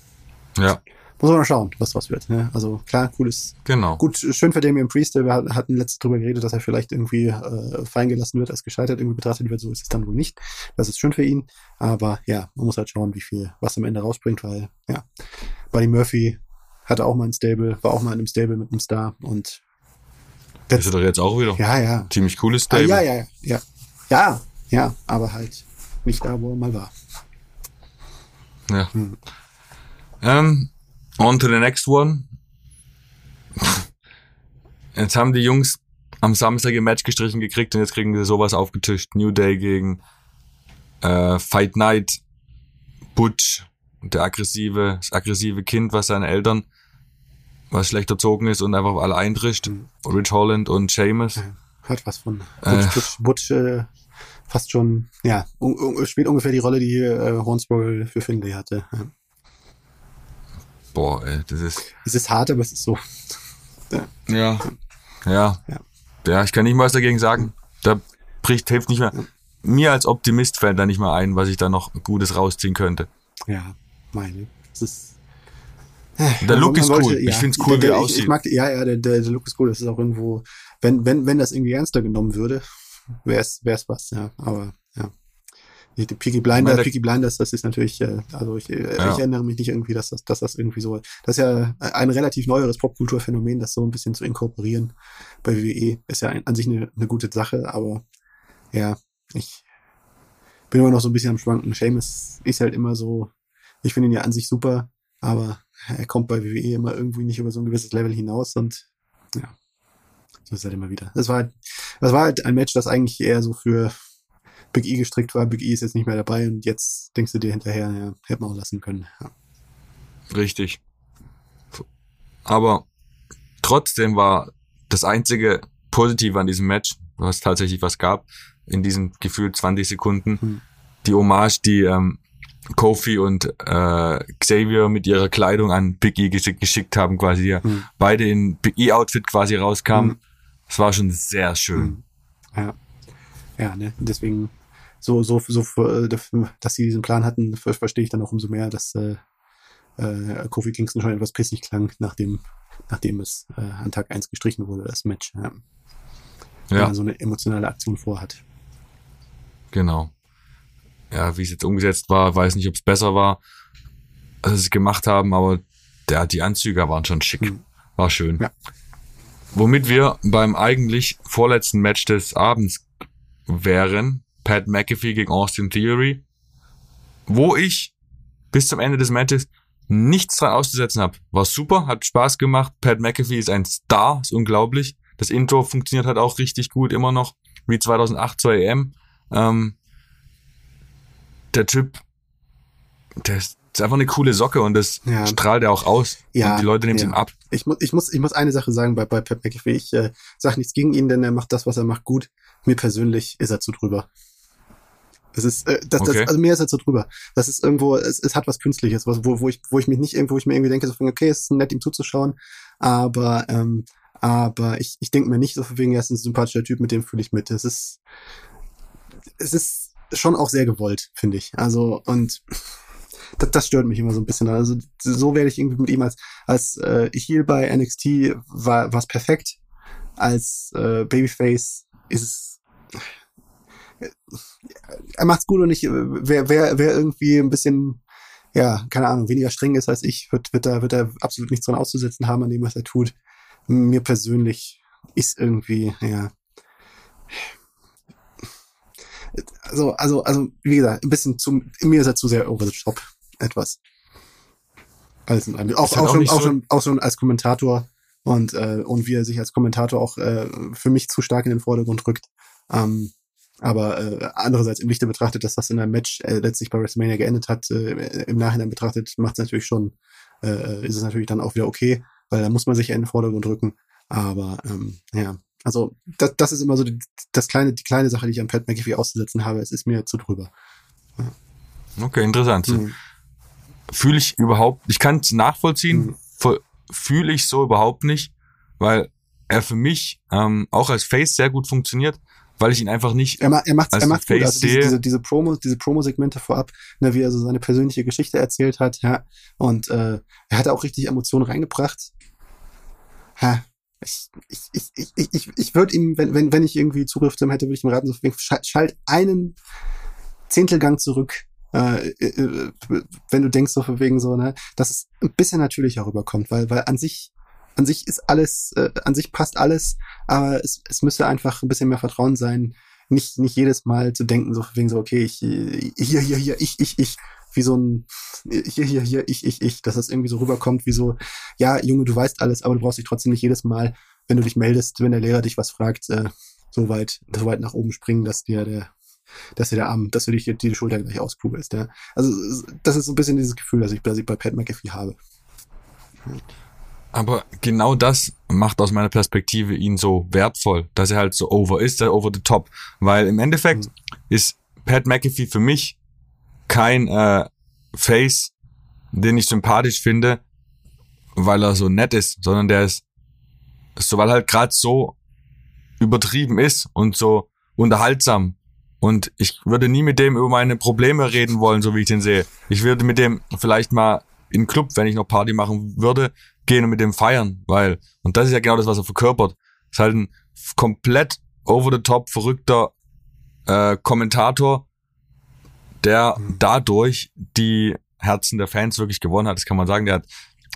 Ja. Muss man mal schauen, was was wird. Ne? Also klar, cooles. Genau. Gut, schön für Damien Priest. Wir hatten letztes drüber geredet, dass er vielleicht irgendwie äh, fallen gelassen wird, als gescheitert irgendwie betrachtet wird. So ist es dann wohl nicht. Das ist schön für ihn. Aber ja, man muss halt schauen, wie viel, was am Ende rausbringt, weil ja, Buddy Murphy hatte auch mal ein Stable, war auch mal in einem Stable mit einem Star und das ist er doch jetzt auch wieder. Ja, ja. Ziemlich cooles Stable. Ah, ja, ja, ja. Ja, ja, aber halt nicht da, wo er mal war. Ja. Hm. Ähm, on to the next one. Jetzt haben die Jungs am Samstag ihr Match gestrichen gekriegt und jetzt kriegen sie sowas aufgetischt. New Day gegen äh, Fight Night, Butch, der aggressive, das aggressive Kind, was seine Eltern, was schlecht erzogen ist und einfach alle eintrischt. Mhm. Rich Holland und Seamus. Hat was von Butch, äh, Butch, Butch äh, fast schon, ja, un, un, spielt ungefähr die Rolle, die äh, Hornswoggle für Finlay hatte. Ja. Boah, ey, das ist. Es ist hart, aber es ist so. Ja. Ja. Ja, ja. ich kann nicht mal was dagegen sagen. Da bricht, hilft nicht mehr. Mir als Optimist fällt da nicht mal ein, was ich da noch Gutes rausziehen könnte. Ja, meine. Es ist. Der Look ist wollte, cool. Ja, ich finde es cool, der, wie er aussieht. Ich mag, ja, ja, der, der, der Look ist cool. Das ist auch irgendwo, wenn, wenn, wenn das irgendwie ernster genommen würde, wäre es was, ja. Aber. Die, Peaky Blinders, Peaky Blinders, das ist natürlich, äh, also ich, äh, ja. ich erinnere mich nicht irgendwie, dass das, dass das irgendwie so, das ist ja ein relativ neueres Popkulturphänomen, das so ein bisschen zu inkorporieren bei WWE, ist ja an sich eine, eine gute Sache, aber ja, ich bin immer noch so ein bisschen am Schwanken. Seamus ist halt immer so, ich finde ihn ja an sich super, aber er kommt bei WWE immer irgendwie nicht über so ein gewisses Level hinaus und ja, so ist halt immer wieder. Das war halt, das war halt ein Match, das eigentlich eher so für Big E gestrickt war. Big E ist jetzt nicht mehr dabei und jetzt denkst du dir hinterher, ja, hätte man auch lassen können. Ja. Richtig. Aber trotzdem war das einzige Positive an diesem Match, was tatsächlich was gab, in diesen gefühlt 20 Sekunden, hm. die Hommage, die ähm, Kofi und äh, Xavier mit ihrer Kleidung an Big E geschickt, geschickt haben, quasi ja. Hm. beide in Big E Outfit quasi rauskamen. Hm. Das war schon sehr schön. Hm. Ja. Ja, ne, deswegen so, so, so, äh, dass sie diesen Plan hatten, verstehe ich dann auch umso mehr, dass äh, äh, Kofi Kingston schon etwas pissig klang, nachdem, nachdem es äh, an Tag 1 gestrichen wurde, das Match. Ja. Wenn ja. man so eine emotionale Aktion vorhat. Genau. Ja, wie es jetzt umgesetzt war, weiß nicht, ob es besser war, als sie es gemacht haben, aber der, die Anzüge waren schon schick. Hm. War schön. Ja. Womit wir beim eigentlich vorletzten Match des Abends wären, Pat McAfee gegen Austin Theory, wo ich bis zum Ende des Matches nichts dran auszusetzen habe. War super, hat Spaß gemacht. Pat McAfee ist ein Star, ist unglaublich. Das Intro funktioniert halt auch richtig gut, immer noch, wie 2008 zur EM. Ähm, der Typ, der ist, einfach eine coole Socke und das ja. strahlt er auch aus. Ja, und die Leute nehmen ja. ihn ab. Ich, mu ich, muss, ich muss eine Sache sagen bei, bei Pat McAfee. Ich äh, sage nichts gegen ihn, denn er macht das, was er macht, gut. Mir persönlich ist er zu drüber. Es ist, äh, das, okay. das, also mehr ist jetzt so drüber. Das ist irgendwo, es, es hat was Künstliches, was, wo, wo ich, wo ich mich nicht irgendwo, ich mir irgendwie denke, so, okay, es ist nett, ihm zuzuschauen, aber, ähm, aber ich, ich denke mir nicht so wegen, er ist ein sympathischer Typ, mit dem fühle ich mit. Es ist, es ist schon auch sehr gewollt, finde ich. Also, und das, das stört mich immer so ein bisschen. Also, so werde ich irgendwie mit ihm als, als äh, Heel bei NXT war es perfekt. Als äh, Babyface ist es er macht's gut und ich, wer, wer, wer irgendwie ein bisschen, ja, keine Ahnung, weniger streng ist als ich, wird, wird da, wird er absolut nichts dran auszusetzen haben an dem, was er tut. Mir persönlich ist irgendwie, ja. Also, also, also, wie gesagt, ein bisschen zu, mir ist er zu sehr over the top. Etwas. Allem. Auch, auch, schon, auch, so schon, auch schon als Kommentator und, äh, und wie er sich als Kommentator auch äh, für mich zu stark in den Vordergrund rückt. Ähm, aber äh, andererseits im Lichte betrachtet, dass das in einem Match äh, letztlich bei WrestleMania geendet hat, äh, im Nachhinein betrachtet, macht es natürlich schon, äh, ist es natürlich dann auch wieder okay, weil da muss man sich ja in den Vordergrund drücken. Aber ähm, ja, also das, das ist immer so die, das kleine, die kleine Sache, die ich an Pat McAfee auszusetzen habe. Es ist mir zu drüber. Ja. Okay, interessant. Mhm. Fühle ich überhaupt, ich kann es nachvollziehen, mhm. fühle ich so überhaupt nicht, weil er für mich ähm, auch als Face sehr gut funktioniert weil ich ihn einfach nicht. Er, ma er macht, er macht gut. Also diese, diese, diese Promo, diese Promo-Segmente vorab, ne, wie er so seine persönliche Geschichte erzählt hat, ja. Und äh, er hat auch richtig Emotionen reingebracht. Ja, ich, ich, ich, ich, ich, ich würde ihm, wenn, wenn, wenn ich irgendwie Zugriff zu ihm hätte, würde ich ihm raten, so, schalt einen Zehntelgang zurück, äh, äh, wenn du denkst, so von wegen so, ne, dass es ein bisschen natürlicher rüberkommt, weil, weil an sich an sich ist alles, äh, an sich passt alles, aber es, es müsste einfach ein bisschen mehr Vertrauen sein, nicht, nicht jedes Mal zu denken, so wegen so, okay, ich, hier, hier, hier, ich, ich, ich, wie so ein, hier, hier, hier, ich, ich, ich, dass das irgendwie so rüberkommt, wie so, ja, Junge, du weißt alles, aber du brauchst dich trotzdem nicht jedes Mal, wenn du dich meldest, wenn der Lehrer dich was fragt, äh, so weit, so weit nach oben springen, dass dir der, dass du der Arm, dass du dich die, Schulter gleich auskugelst. Ja. Also das ist so ein bisschen dieses Gefühl, das ich, das ich bei Pat McAfee habe. Aber genau das macht aus meiner Perspektive ihn so wertvoll, dass er halt so over ist, der over the top. Weil im Endeffekt mhm. ist Pat McAfee für mich kein äh, Face, den ich sympathisch finde, weil er so nett ist, sondern der ist so, weil halt gerade so übertrieben ist und so unterhaltsam. Und ich würde nie mit dem über meine Probleme reden wollen, so wie ich den sehe. Ich würde mit dem vielleicht mal in Club, wenn ich noch Party machen würde, gehen und mit dem feiern, weil, und das ist ja genau das, was er verkörpert. Ist halt ein komplett over the top verrückter äh, Kommentator, der dadurch die Herzen der Fans wirklich gewonnen hat. Das kann man sagen. Der hat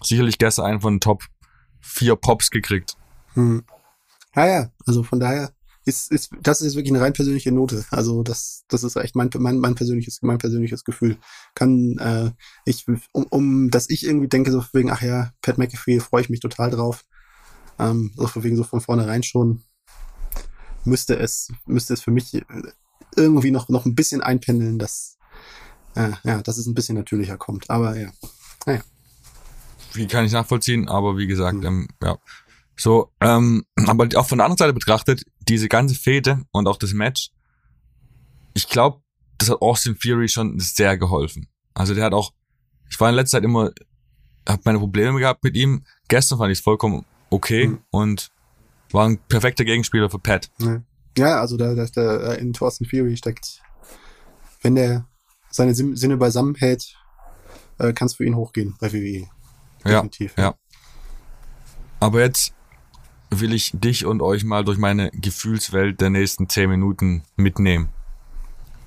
sicherlich gestern einen von den Top 4 Pops gekriegt. Hm. Ja, ja, also von daher ist, ist, das ist wirklich eine rein persönliche Note. Also das, das ist echt mein, mein, mein persönliches, mein persönliches Gefühl. Kann, äh, ich, um, um, dass ich irgendwie denke, so wegen, ach ja, Pat McAfee, freue ich mich total drauf. Ähm, so wegen so von vornherein schon müsste es, müsste es für mich irgendwie noch, noch ein bisschen einpendeln, dass, äh, ja, dass es ein bisschen natürlicher kommt. Aber ja, naja. Wie kann ich nachvollziehen, aber wie gesagt, mhm. ähm, ja. So, ähm, aber auch von der anderen Seite betrachtet, diese ganze Fete und auch das Match, ich glaube, das hat Austin Fury schon sehr geholfen. Also der hat auch, ich war in letzter Zeit immer, habe meine Probleme gehabt mit ihm. Gestern fand ich es vollkommen okay mhm. und war ein perfekter Gegenspieler für Pat. Ja, also da, da, da in Thorsten Fury steckt, wenn der seine Sinne beisammen hält, äh, kann es für ihn hochgehen bei WWE. Definitiv. Ja, ja. Aber jetzt will ich dich und euch mal durch meine Gefühlswelt der nächsten zehn Minuten mitnehmen.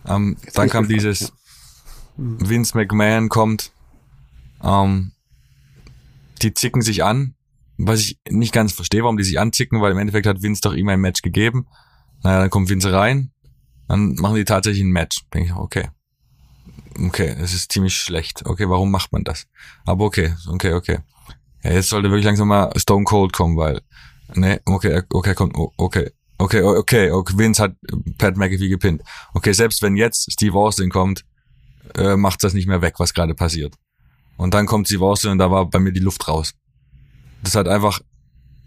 Ähm, dann kam dieses ja. Vince McMahon kommt, ähm, die zicken sich an, was ich nicht ganz verstehe, warum die sich anzicken, weil im Endeffekt hat Vince doch ihm ein Match gegeben. Naja, dann kommt Vince rein, dann machen die tatsächlich ein Match. Denke ich, okay. Okay, es ist ziemlich schlecht. Okay, warum macht man das? Aber okay, okay, okay. Ja, jetzt sollte wirklich langsam mal Stone Cold kommen, weil Nee, okay, okay, komm, okay. Okay, okay, okay, Vince hat Pat McAfee gepinnt. Okay, selbst wenn jetzt Steve Austin kommt, äh, macht das nicht mehr weg, was gerade passiert. Und dann kommt Steve Austin und da war bei mir die Luft raus. Das hat einfach,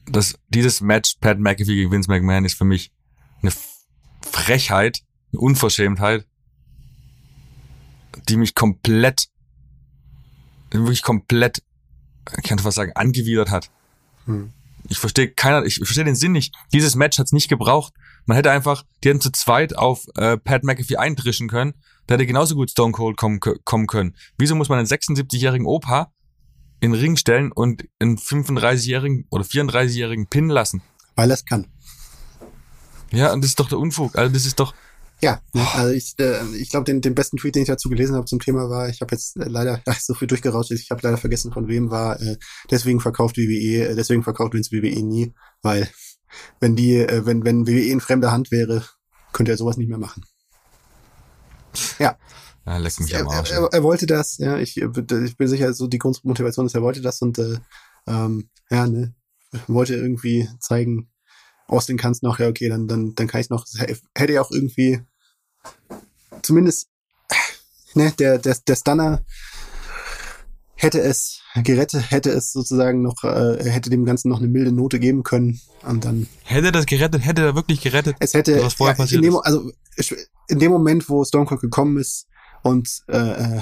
das, dieses Match Pat McAfee gegen Vince McMahon ist für mich eine Frechheit, eine Unverschämtheit, die mich komplett, wirklich komplett, ich kann fast sagen, angewidert hat. Hm. Ich verstehe keiner, ich verstehe den Sinn nicht. Dieses Match hat's nicht gebraucht. Man hätte einfach, die hätten zu zweit auf äh, Pat McAfee eindrischen können. Da hätte genauso gut Stone Cold kommen, kommen können. Wieso muss man einen 76-jährigen Opa in den Ring stellen und einen 35-jährigen oder 34-jährigen Pin lassen? Weil er es kann. Ja, und das ist doch der Unfug. Also das ist doch, ja, ne, also ich, äh, ich glaube, den, den besten Tweet, den ich dazu gelesen habe zum Thema war, ich habe jetzt äh, leider so viel durchgerauscht, ich habe leider vergessen, von wem war, äh, deswegen verkauft WWE, äh, deswegen verkauft Vince WWE nie, weil wenn die, äh, wenn, wenn WWE in fremder Hand wäre, könnte er sowas nicht mehr machen. Ja. Ja, leck mich am Arsch. Er, er, er, wollte das, ja, ich, ich bin sicher, so die Grundmotivation ist, er wollte das und äh, ähm, ja, ne, wollte irgendwie zeigen, Austin kann es noch, ja, okay, dann, dann, dann kann ich noch, hätte er auch irgendwie zumindest, ne, der, der, der Stunner hätte es gerettet, hätte es sozusagen noch, äh, hätte dem Ganzen noch eine milde Note geben können und dann. Hätte das gerettet, hätte er wirklich gerettet? Es hätte, was vorher ja, passiert in dem, also in dem Moment, wo Stone Cold gekommen ist und äh, äh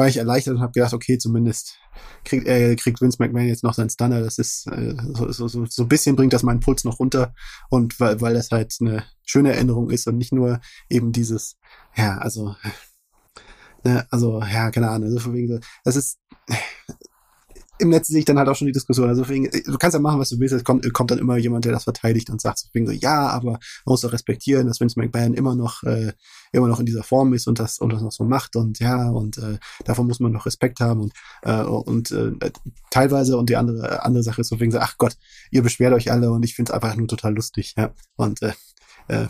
war ich erleichtert und habe gedacht, okay, zumindest kriegt, äh, kriegt Vince McMahon jetzt noch seinen Stunner. Das ist äh, so, so, so, so ein bisschen bringt das meinen Puls noch runter und weil, weil das halt eine schöne Erinnerung ist und nicht nur eben dieses, ja, also, ne, also, ja, keine Ahnung, also von wegen das ist, im Netz sehe ich dann halt auch schon die Diskussion. Also deswegen, du kannst ja machen, was du willst. Es kommt, kommt dann immer jemand, der das verteidigt und sagt deswegen so, ja, aber man muss doch respektieren, dass Vince McMahon immer noch, äh, immer noch in dieser Form ist und das, und das noch so macht und ja, und äh, davon muss man noch Respekt haben und, äh, und äh, teilweise und die andere, andere Sache ist deswegen so, ach Gott, ihr beschwert euch alle und ich finde es einfach nur total lustig, ja. Und äh, äh,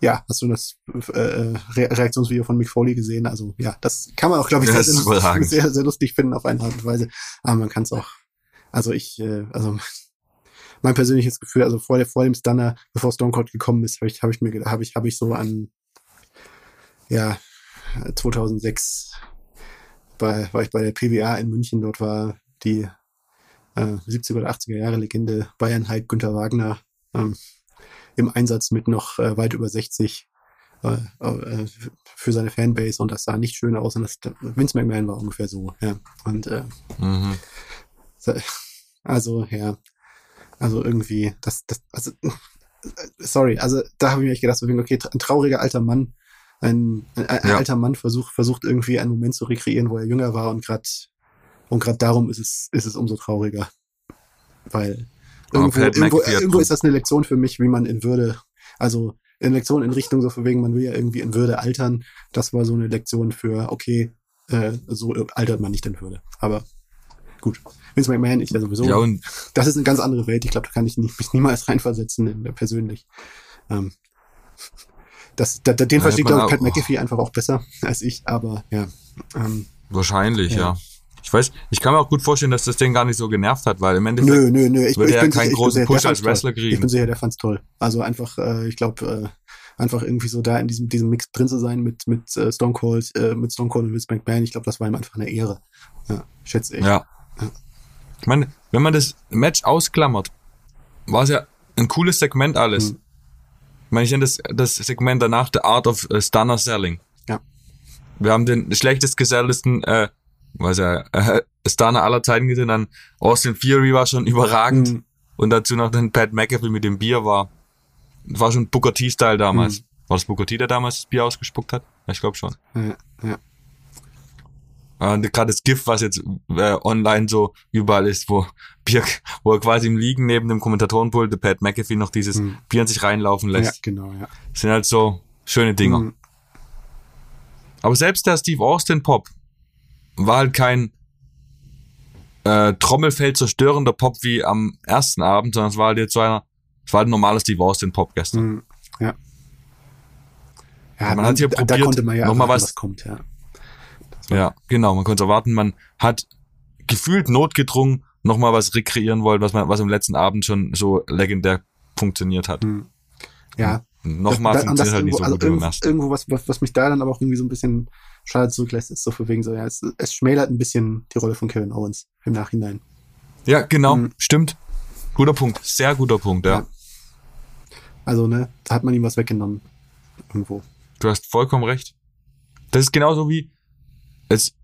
ja, hast du das äh, Re Reaktionsvideo von Mick Foley gesehen? Also ja, das kann man auch, glaube ich, sehr, sehr, sehr, lustig finden auf eine Art und Weise. Aber man kann es auch, also ich, äh, also mein persönliches Gefühl, also vor, der, vor dem Stunner, bevor Stone Cold gekommen ist, habe ich, hab ich mir, habe ich, habe ich so an ja, 2006 bei, war ich bei der PWA in München. Dort war die äh, 70er oder 80er Jahre Legende Bayern Heik Günther Wagner ähm, im Einsatz mit noch äh, weit über 60 äh, äh, für seine Fanbase und das sah nicht schön aus und das Vince McMahon war ungefähr so, ja. Und äh, mhm. also ja, also irgendwie das das also sorry, also da habe ich mir echt gedacht, okay, ein trauriger alter Mann, ein, ein, ein ja. alter Mann versucht versucht irgendwie einen Moment zu rekreieren, wo er jünger war und gerade und gerade darum ist es ist es umso trauriger, weil irgendwo, irgendwo, irgendwo ist das eine Lektion für mich, wie man in Würde, also eine Lektion in Richtung so von wegen, man will ja irgendwie in Würde altern. Das war so eine Lektion für, okay, äh, so altert man nicht in Würde. Aber gut. Vince McMahon ist ja sowieso. Ja, und das ist eine ganz andere Welt. Ich glaube, da kann ich nicht, mich niemals reinversetzen in, äh, persönlich. Ähm, das, da, den versteht, glaube ich, Pat McAfee einfach auch besser als ich, aber ja. Ähm, Wahrscheinlich, ja. ja. Ich weiß, ich kann mir auch gut vorstellen, dass das den gar nicht so genervt hat, weil im Endeffekt nö, nö, nö. Ich, würde er ja keinen großen Push als Wrestler kriegen. Ich bin sicher, der fand's toll. Also einfach, äh, ich glaube, äh, einfach irgendwie so da in diesem, diesem Mix drin zu sein mit, mit äh, Stone Cold, äh, mit Stone Cold und Vince McMahon, ich glaube, das war ihm einfach eine Ehre. Ja, schätze ich. Ja. ja. Ich meine, wenn man das Match ausklammert, war es ja ein cooles Segment alles. Hm. Ich meine, ich nenne das, das Segment danach The Art of uh, Stunner Selling. Ja. Wir haben den schlechtest geselltesten äh, was ja äh, Stunner aller Zeiten gesehen, dann Austin Fury war schon überragend mhm. und dazu noch dann Pat McAfee mit dem Bier war. War schon Booker T-Style damals. Mhm. War das Booker T, der damals das Bier ausgespuckt hat? Ja, ich glaube schon. Ja, ja. Und gerade das GIF, was jetzt äh, online so überall ist, wo Bier, wo er quasi im Liegen neben dem Kommentatorenpult, der Pat McAfee noch dieses mhm. Bier in sich reinlaufen lässt. Ja, genau, ja. Das sind halt so schöne Dinger. Mhm. Aber selbst der Steve Austin Pop, war halt kein äh, Trommelfeld zerstörender Pop wie am ersten Abend, sondern es war halt jetzt so einer, es war halt ein normales Steve Austin Pop gestern. Mhm, ja. Ja, man, man hat hier da, probiert, da ja noch mal was, was kommt, ja. Ja, genau, man konnte erwarten, man hat gefühlt notgedrungen nochmal was rekreieren wollen, was man, was im letzten Abend schon so legendär funktioniert hat. Mhm. Ja. Nochmal funktioniert halt nicht so also gut irgendwo, irgendwo was, was, was mich da dann aber auch irgendwie so ein bisschen schade zurücklässt, ist so für wegen so, ja, es, es schmälert ein bisschen die Rolle von Kevin Owens im Nachhinein. Ja, genau, mhm. stimmt. Guter Punkt, sehr guter Punkt, ja. ja. Also, ne, da hat man ihm was weggenommen. Irgendwo. Du hast vollkommen recht. Das ist genauso wie, es,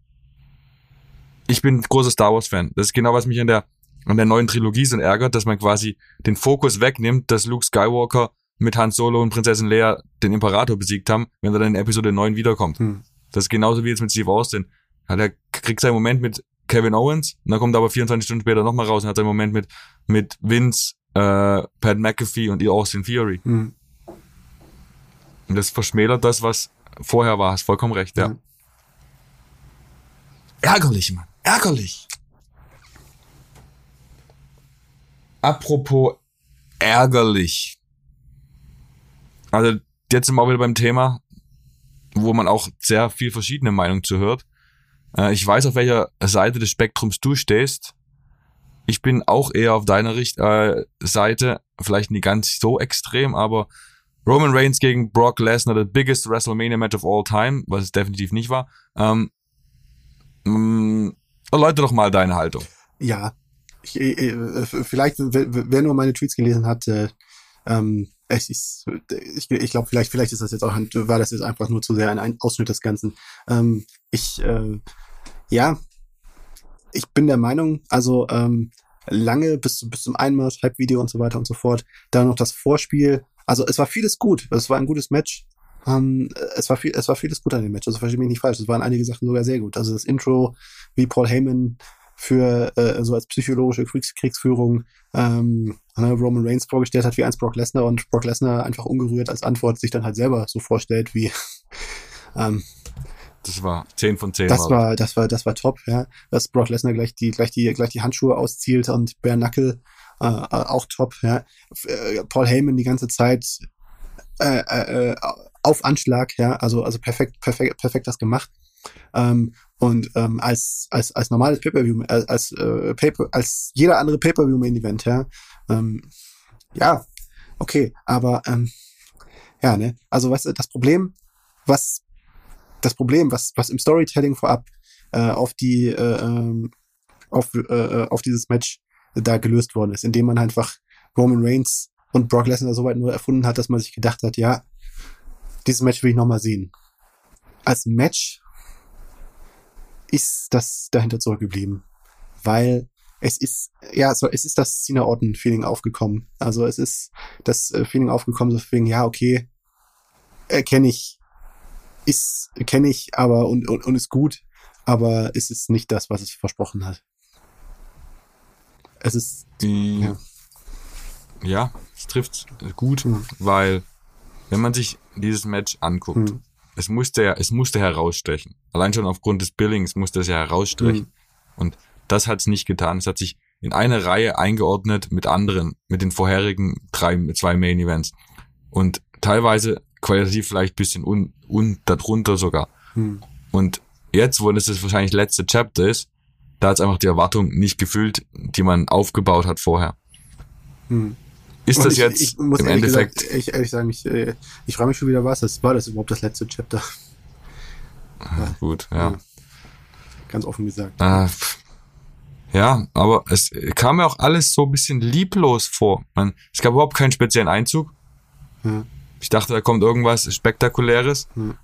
ich bin großer Star Wars Fan. Das ist genau, was mich an der, an der neuen Trilogie so ärgert, dass man quasi den Fokus wegnimmt, dass Luke Skywalker mit Han Solo und Prinzessin Leia den Imperator besiegt haben, wenn er dann in Episode 9 wiederkommt. Hm. Das ist genauso wie jetzt mit Steve Austin. Hat er kriegt seinen Moment mit Kevin Owens und dann kommt er aber 24 Stunden später nochmal raus und hat seinen Moment mit, mit Vince, äh, Pat McAfee und Austin Theory. Mhm. Und das verschmälert das, was vorher war. Hast vollkommen recht, ja. Mhm. Ärgerlich, Mann. Ärgerlich. Apropos ärgerlich. Also, jetzt sind wir auch wieder beim Thema wo man auch sehr viel verschiedene Meinungen zu hört. Äh, ich weiß, auf welcher Seite des Spektrums du stehst. Ich bin auch eher auf deiner Richt äh, Seite, vielleicht nicht ganz so extrem, aber Roman Reigns gegen Brock Lesnar, the biggest WrestleMania Match of all time, was es definitiv nicht war. Ähm, mh, mm, erläutere doch mal deine Haltung. Ja, ich, äh, vielleicht, wer nur meine Tweets gelesen hat, äh, ähm, es ich, ich glaube, vielleicht, vielleicht ist das jetzt auch, war das jetzt einfach nur zu sehr ein, Ausschnitt des Ganzen. Ähm, ich, äh, ja, ich bin der Meinung, also ähm, lange bis, bis zum Einmarsch, Hype-Video und so weiter und so fort, dann noch das Vorspiel. Also es war vieles gut, es war ein gutes Match. Ähm, es war viel, es war vieles gut an dem Match. Also verstehe mich nicht falsch. Es waren einige Sachen sogar sehr gut. Also das Intro, wie Paul Heyman für äh, so als psychologische Kriegs Kriegsführung ähm, ne, Roman Reigns vorgestellt hat wie eins Brock Lesnar und Brock Lesnar einfach ungerührt als Antwort sich dann halt selber so vorstellt wie ähm, das war 10 von 10. Das war, das war, das war top, ja. Dass Brock Lesnar gleich die, gleich die, gleich die Handschuhe auszielt und Bare Knuckle äh, äh auch top, ja. Äh, Paul Heyman die ganze Zeit äh, äh, äh, auf Anschlag, ja, also, also perfekt, perfekt, perfekt das gemacht. Ähm, und ähm, als, als, als normales Pay-Per-View, als, als, äh, Pay als jeder andere Pay-Per-View-Main-Event, ja. Ähm, ja, okay, aber ähm, ja, ne, also was das Problem, was das Problem, was, was im Storytelling vorab äh, auf die äh, ähm, auf, äh, äh, auf dieses Match da gelöst worden ist, indem man einfach Roman Reigns und Brock Lesnar so weit nur erfunden hat, dass man sich gedacht hat, ja, dieses Match will ich nochmal sehen. Als Match ist das dahinter zurückgeblieben, weil es ist, ja, so, es ist das Cena Orton Feeling aufgekommen. Also es ist das äh, Feeling aufgekommen, so wegen, ja, okay, erkenne ich, ist, kenne ich, aber und, und, und ist gut, aber es ist nicht das, was es versprochen hat. Es ist, die, ja, ja es trifft gut, mhm. weil wenn man sich dieses Match anguckt, mhm. Es musste ja, es musste herausstechen. Allein schon aufgrund des Billings musste es ja herausstechen. Mhm. Und das hat es nicht getan. Es hat sich in eine Reihe eingeordnet mit anderen, mit den vorherigen drei, zwei Main Events. Und teilweise qualitativ vielleicht bisschen un, un darunter sogar. Hm. Und jetzt, wo es das wahrscheinlich letzte Chapter ist, da hat es einfach die Erwartung nicht gefüllt, die man aufgebaut hat vorher. Hm. Ist Und das ich, jetzt ich im Endeffekt? Gesagt, ich ehrlich sagen, ich, äh, ich frage mich schon wieder, was das war das überhaupt das letzte Chapter? Ja, gut, ja. ja. Ganz offen gesagt. Äh, ja, aber es kam mir auch alles so ein bisschen lieblos vor. Man, es gab überhaupt keinen speziellen Einzug. Ja. Ich dachte, da kommt irgendwas Spektakuläres. Ja.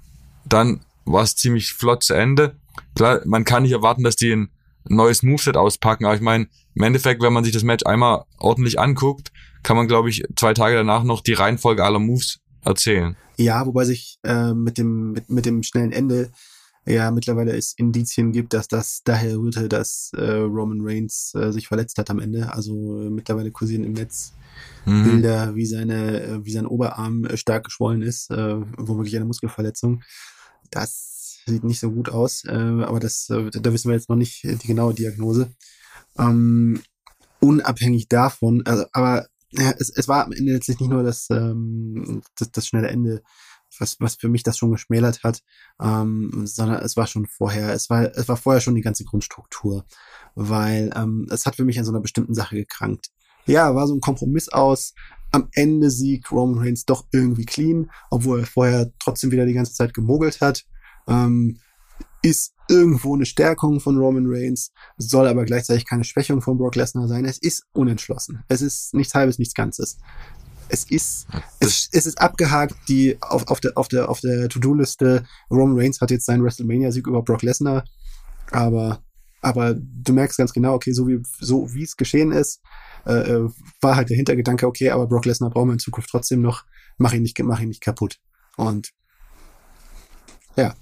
Dann war es ziemlich flott zu Ende. Klar, man kann nicht erwarten, dass die ein neues Moveset auspacken, aber ich meine, im Endeffekt, wenn man sich das Match einmal ordentlich anguckt, kann man, glaube ich, zwei Tage danach noch die Reihenfolge aller Moves erzählen. Ja, wobei sich äh, mit, dem, mit, mit dem schnellen Ende ja mittlerweile es Indizien gibt, dass das daher rührte, dass äh, Roman Reigns äh, sich verletzt hat am Ende. Also äh, mittlerweile kursieren im Netz mhm. Bilder, wie seine, äh, wie sein Oberarm äh, stark geschwollen ist, äh, womöglich eine Muskelverletzung. Das sieht nicht so gut aus, äh, aber das, äh, da wissen wir jetzt noch nicht die genaue Diagnose. Ähm, unabhängig davon, also, aber ja, es, es war am Ende letztlich nicht nur das, ähm, das, das schnelle Ende was, was für mich das schon geschmälert hat, ähm, sondern es war schon vorher, es war, es war vorher schon die ganze Grundstruktur, weil ähm, es hat für mich an so einer bestimmten Sache gekrankt. Ja, war so ein Kompromiss aus. Am Ende sieg Roman Reigns doch irgendwie clean, obwohl er vorher trotzdem wieder die ganze Zeit gemogelt hat. Ähm, ist irgendwo eine Stärkung von Roman Reigns, soll aber gleichzeitig keine Schwächung von Brock Lesnar sein. Es ist unentschlossen. Es ist nichts halbes, nichts Ganzes. Es ist, es, es ist abgehakt, die auf, auf der, auf der, auf der To-Do-Liste. Roman Reigns hat jetzt seinen WrestleMania-Sieg über Brock Lesnar. Aber, aber du merkst ganz genau, okay, so wie, so wie es geschehen ist, äh, äh, war halt der Hintergedanke, okay, aber Brock Lesnar brauchen wir in Zukunft trotzdem noch, mach ihn nicht, mach ihn nicht kaputt. Und, ja,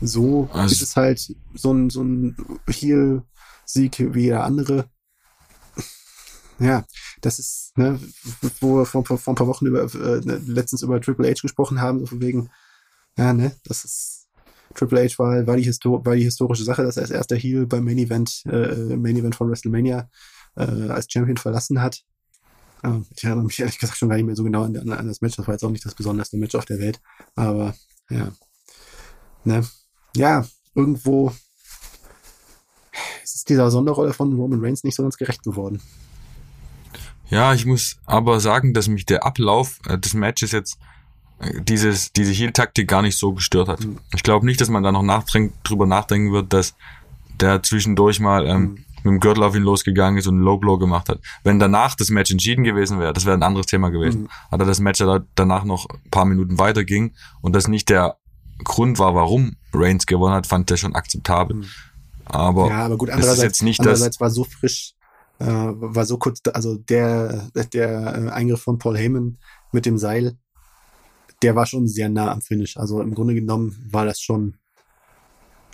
so also, ist es halt so ein, so ein Heel-Sieg wie jeder andere. Ja, das ist, ne, wo wir vor, vor, ein paar Wochen über, äh, ne, letztens über Triple H gesprochen haben, so von wegen, ja, ne, das ist, Triple H war, war, die, Histo war die historische Sache, dass er als erster Heel beim Main Event, äh, Main Event von WrestleMania äh, als Champion verlassen hat. Äh, ich erinnere mich ehrlich gesagt schon gar nicht mehr so genau an, an das Match. Das war jetzt auch nicht das besonderste Match auf der Welt. Aber ja. Ne? Ja, irgendwo ist dieser Sonderrolle von Roman Reigns nicht so ganz gerecht geworden. Ja, ich muss aber sagen, dass mich der Ablauf äh, des Matches jetzt äh, dieses, diese Heal-Taktik gar nicht so gestört hat. Mhm. Ich glaube nicht, dass man da noch nachdenkt, drüber nachdenken wird, dass der zwischendurch mal ähm, mhm. mit dem Gürtel auf ihn losgegangen ist und einen Low-Blow gemacht hat. Wenn danach das Match entschieden gewesen wäre, das wäre ein anderes Thema gewesen. Mhm. Aber das Match ja danach noch ein paar Minuten weiter ging und das nicht der Grund war, warum Reigns gewonnen hat, fand der schon akzeptabel. Mhm. Aber, ja, aber gut, andererseits, ist jetzt nicht andererseits das, war so frisch, äh, war so kurz, also der, der äh, Eingriff von Paul Heyman mit dem Seil, der war schon sehr nah am Finish. Also im Grunde genommen war das schon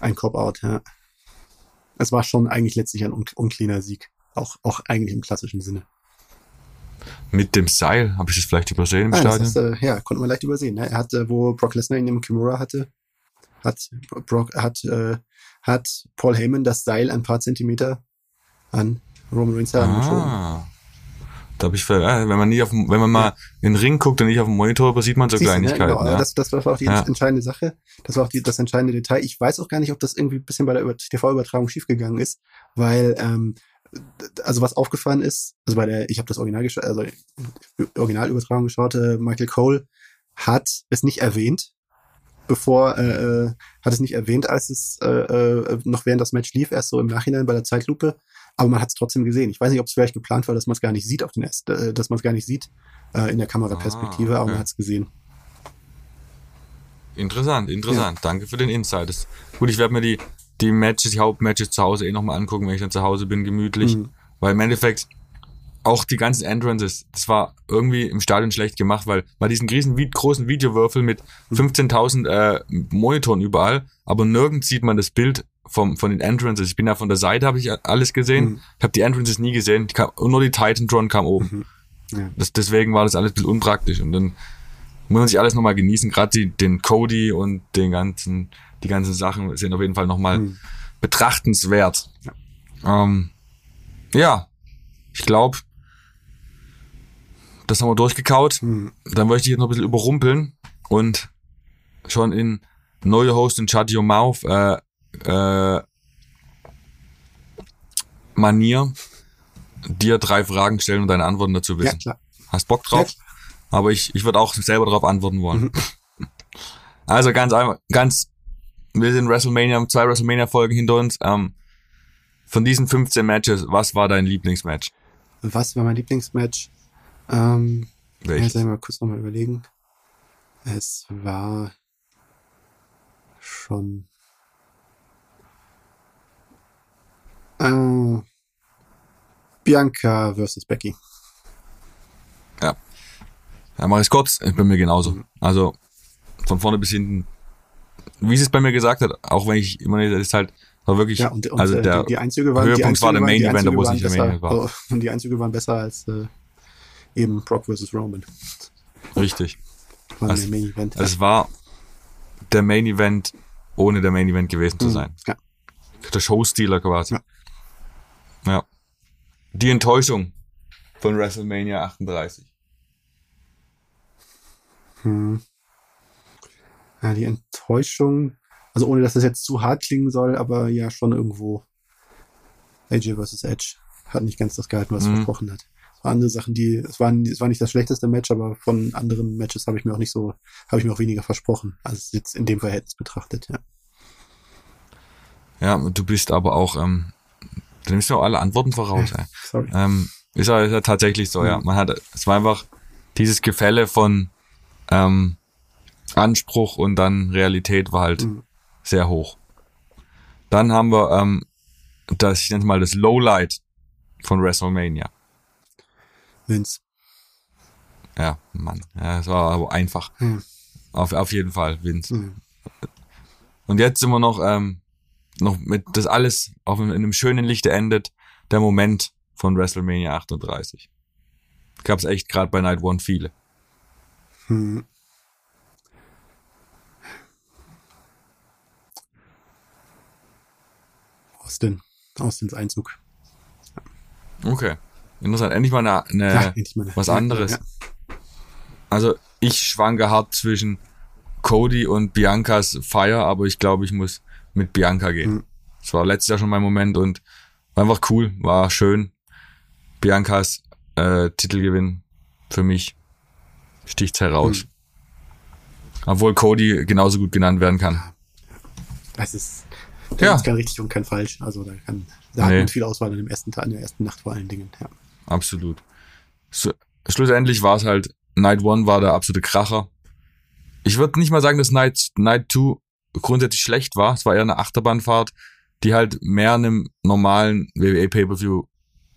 ein Cop-Out, ja. Es war schon eigentlich letztlich ein un uncleaner Sieg. Auch, auch eigentlich im klassischen Sinne. Mit dem Seil, habe ich das vielleicht übersehen im Nein, Stadion? Ist, äh, ja, konnte man leicht übersehen. Ne? Er hatte, wo Brock Lesnar ihn im Kimura hatte, hat Brock, hat, äh, hat Paul Heyman das Seil ein paar Zentimeter an Roman Reigns ah. Da habe ich, äh, wenn man nicht auf, wenn man mal in den Ring guckt und nicht auf dem Monitor, sieht man so Siehst Kleinigkeiten. Du, ne? genau. ja. das, das war auch die ja. entscheidende Sache. Das war auch die, das entscheidende Detail. Ich weiß auch gar nicht, ob das irgendwie ein bisschen bei der TV-Übertragung schiefgegangen ist, weil ähm, also was aufgefallen ist, also bei der, ich habe das Original geschaut, also Originalübertragung geschaut, äh, Michael Cole hat es nicht erwähnt, bevor, äh, äh, hat es nicht erwähnt, als es äh, äh, noch während das Match lief, erst so im Nachhinein bei der Zeitlupe. Aber man hat es trotzdem gesehen. Ich weiß nicht, ob es vielleicht geplant war, dass man es gar nicht sieht auf den erst, äh, dass man es gar nicht sieht äh, in der Kameraperspektive, Ah, aber okay. man hat es gesehen. Interessant, interessant. Danke für den Insight. Das, gut, ich werde mir die, die Matches, die Hauptmatches zu Hause eh nochmal angucken, wenn ich dann zu Hause bin, gemütlich. Mhm. Weil im Endeffekt auch die ganzen Entrances, das war irgendwie im Stadion schlecht gemacht, weil bei diesen riesen großen Videowürfel mit 15.000 äh, Monitoren überall, aber nirgends sieht man das Bild vom, von den Entrances. Ich bin ja von der Seite, habe ich alles gesehen. Mhm. Ich habe die Entrances nie gesehen. Kam, nur die Titantron kam oben. Ja. Das, deswegen war das alles ein bisschen unpraktisch. Und dann muss man sich alles nochmal genießen. Gerade den Cody und den ganzen, die ganzen Sachen sind auf jeden Fall nochmal Mhm. betrachtenswert. Ähm, ja, ich glaube, das haben wir durchgekaut. Mhm. Dann möchte ich jetzt noch ein bisschen überrumpeln und schon in neue Host und Shut Your Mouth äh, äh, Manier dir drei Fragen stellen und deine Antworten dazu Ja, wissen. klar. Hast Bock drauf? Ja. Aber ich, ich würde auch selber darauf antworten wollen. Mhm. Also ganz einfach, ganz, wir sind WrestleMania, haben zwei WrestleMania-Folgen hinter uns. Ähm, von diesen 15 Matches, was war dein Lieblingsmatch? Was war mein Lieblingsmatch? Ähm, Welches? ich mal kurz nochmal überlegen. Es war schon äh, Bianca versus Becky. Ja, mach ich's kurz. Ich bin mir genauso. Mhm. Also von vorne bis hinten, wie sie es bei mir gesagt hat, auch wenn ich immer nicht, das ist halt, war wirklich, Ja, und, und also äh, der die, die Einzüge waren, die Höhepunkt Einzüge war der Main die Event, obwohl es nicht der besser, Main Event war. oh, und die Einzüge waren besser als äh, eben Brock versus Roman. richtig. War Also- der Main Event. Es war der Main Event, ohne der Main Event gewesen zu Mhm. sein. Ja. Der Showstealer quasi. Ja. ja. Die Enttäuschung von WrestleMania 38. Hm. Ja, die Enttäuschung, also ohne dass das jetzt zu hart klingen soll, aber ja schon irgendwo AJ vs. Edge hat nicht ganz das gehalten, was Mhm. versprochen hat. Es waren andere Sachen, die, es waren, es war nicht das schlechteste Match, aber von anderen Matches habe ich mir auch nicht so, habe ich mir auch weniger versprochen, als jetzt in dem Verhältnis betrachtet, ja. Ja, du bist aber auch, ähm, du nimmst mir auch alle Antworten voraus. Ey. Sorry. Ähm, ist, ja, ist ja tatsächlich so, ja. Mhm. Man hat, es war einfach dieses Gefälle von ähm, Anspruch und dann Realität war halt Mhm. sehr hoch. Dann haben wir ähm, das, ich nenne es mal das Lowlight von WrestleMania. Vince. Ja, Mann, ja, das war aber einfach. Hm. Auf, auf jeden Fall, Vince. Hm. Und jetzt sind wir noch, ähm, noch mit das alles auf in einem schönen Lichte endet, der Moment von WrestleMania 38. Gab es echt gerade bei Night One viele. Hm. Austin. Austins Einzug. Okay. Interessant. Endlich mal eine, eine Ja, endlich mal eine- was anderes. ja. Also ich schwanke hart zwischen Cody und Biancas Fire, aber ich glaube, ich muss mit Bianca gehen. Mhm. Das war letztes Jahr schon mein Moment und war einfach cool, war schön. Biancas äh, Titelgewinn für mich sticht's heraus. Mhm. Obwohl Cody genauso gut genannt werden kann. Das ist, Ja. da gibt's kein richtig und kein falsch. Also da kann, da hat Nee. man viel Auswahl an dem ersten Tag, in der ersten Nacht vor allen Dingen. Ja. Absolut. So, schlussendlich war es halt, Night One war der absolute Kracher. Ich würde nicht mal sagen, dass Night, Night 2 grundsätzlich schlecht war. Es war eher eine Achterbahnfahrt, die halt mehr einem normalen WWE Pay-Per-View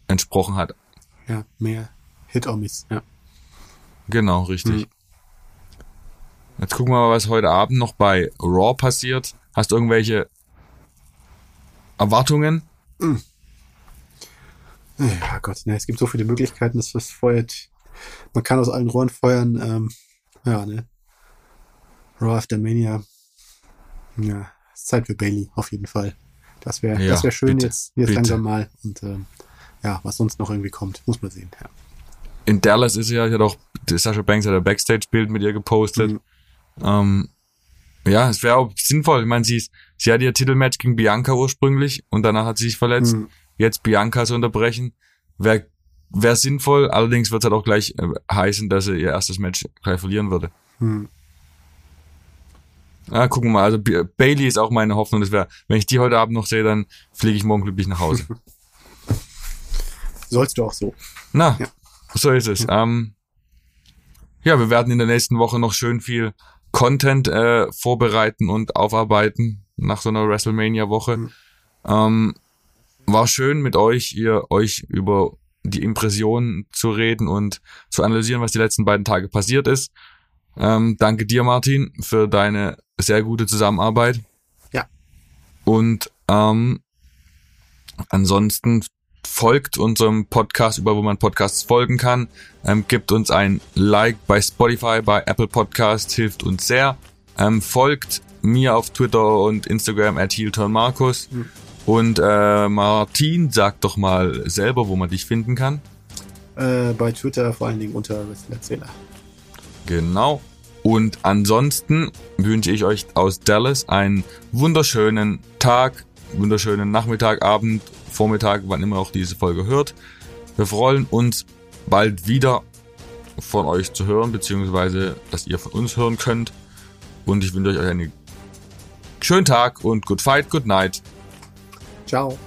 entsprochen hat. ja, mehr Hit or Miss. Ja. Genau, richtig. Mhm. Jetzt gucken wir mal, was heute Abend noch bei Raw passiert. Hast du irgendwelche Erwartungen? Ja, Gott, ne, es gibt so viele Möglichkeiten, dass das feuert. Man kann aus allen Rohren feuern. Ähm, ja, ne. Raw After Mania. Ja, ist Zeit für Bailey, auf jeden Fall. Das wäre Ja, das wär schön bitte, jetzt, jetzt bitte. langsam mal. Und ähm, ja, was sonst noch irgendwie kommt, muss man sehen. Ja. In Dallas ist sie ja, ich hatte auch, Sasha Banks hat ein Backstage-Bild mit ihr gepostet. Mhm. Ähm, ja, es wäre auch sinnvoll. Ich meine, sie, ist, sie hat ihr Titelmatch gegen Bianca ursprünglich und danach hat sie sich verletzt. Mhm. Jetzt Bianca zu unterbrechen, wäre wär sinnvoll. Allerdings wird es halt auch gleich äh, heißen, dass sie ihr erstes Match gleich verlieren würde. Hm. Ja, gucken wir mal. Also Bailey ist auch meine Hoffnung. Das wäre, wenn ich die heute Abend noch sehe, dann fliege ich morgen glücklich nach Hause. Sollst du auch so. Na, ja. so ist es. Ähm, ja, wir werden in der nächsten Woche noch schön viel Content äh, vorbereiten und aufarbeiten nach so einer WrestleMania-Woche. Mhm. Ähm, war schön mit euch, ihr euch über die Impressionen zu reden und zu analysieren, was die letzten beiden Tage passiert ist. Ähm, danke dir, Martin, für deine sehr gute Zusammenarbeit. Ja. Und ähm, ansonsten folgt unserem Podcast, über wo man Podcasts folgen kann. Ähm, gibt uns ein Like bei Spotify, bei Apple Podcasts, hilft uns sehr. Ähm, folgt mir auf Twitter und Instagram at Markus. Mhm. Und äh, Martin, sag doch mal selber, wo man dich finden kann. Äh, bei Twitter vor allen Dingen unter Erzähler. Genau. Und ansonsten wünsche ich euch aus Dallas einen wunderschönen Tag, wunderschönen Nachmittag, Abend, Vormittag, wann immer auch diese Folge hört. Wir freuen uns bald wieder von euch zu hören, beziehungsweise dass ihr von uns hören könnt. Und ich wünsche euch einen schönen Tag und good fight, good night. Ciao.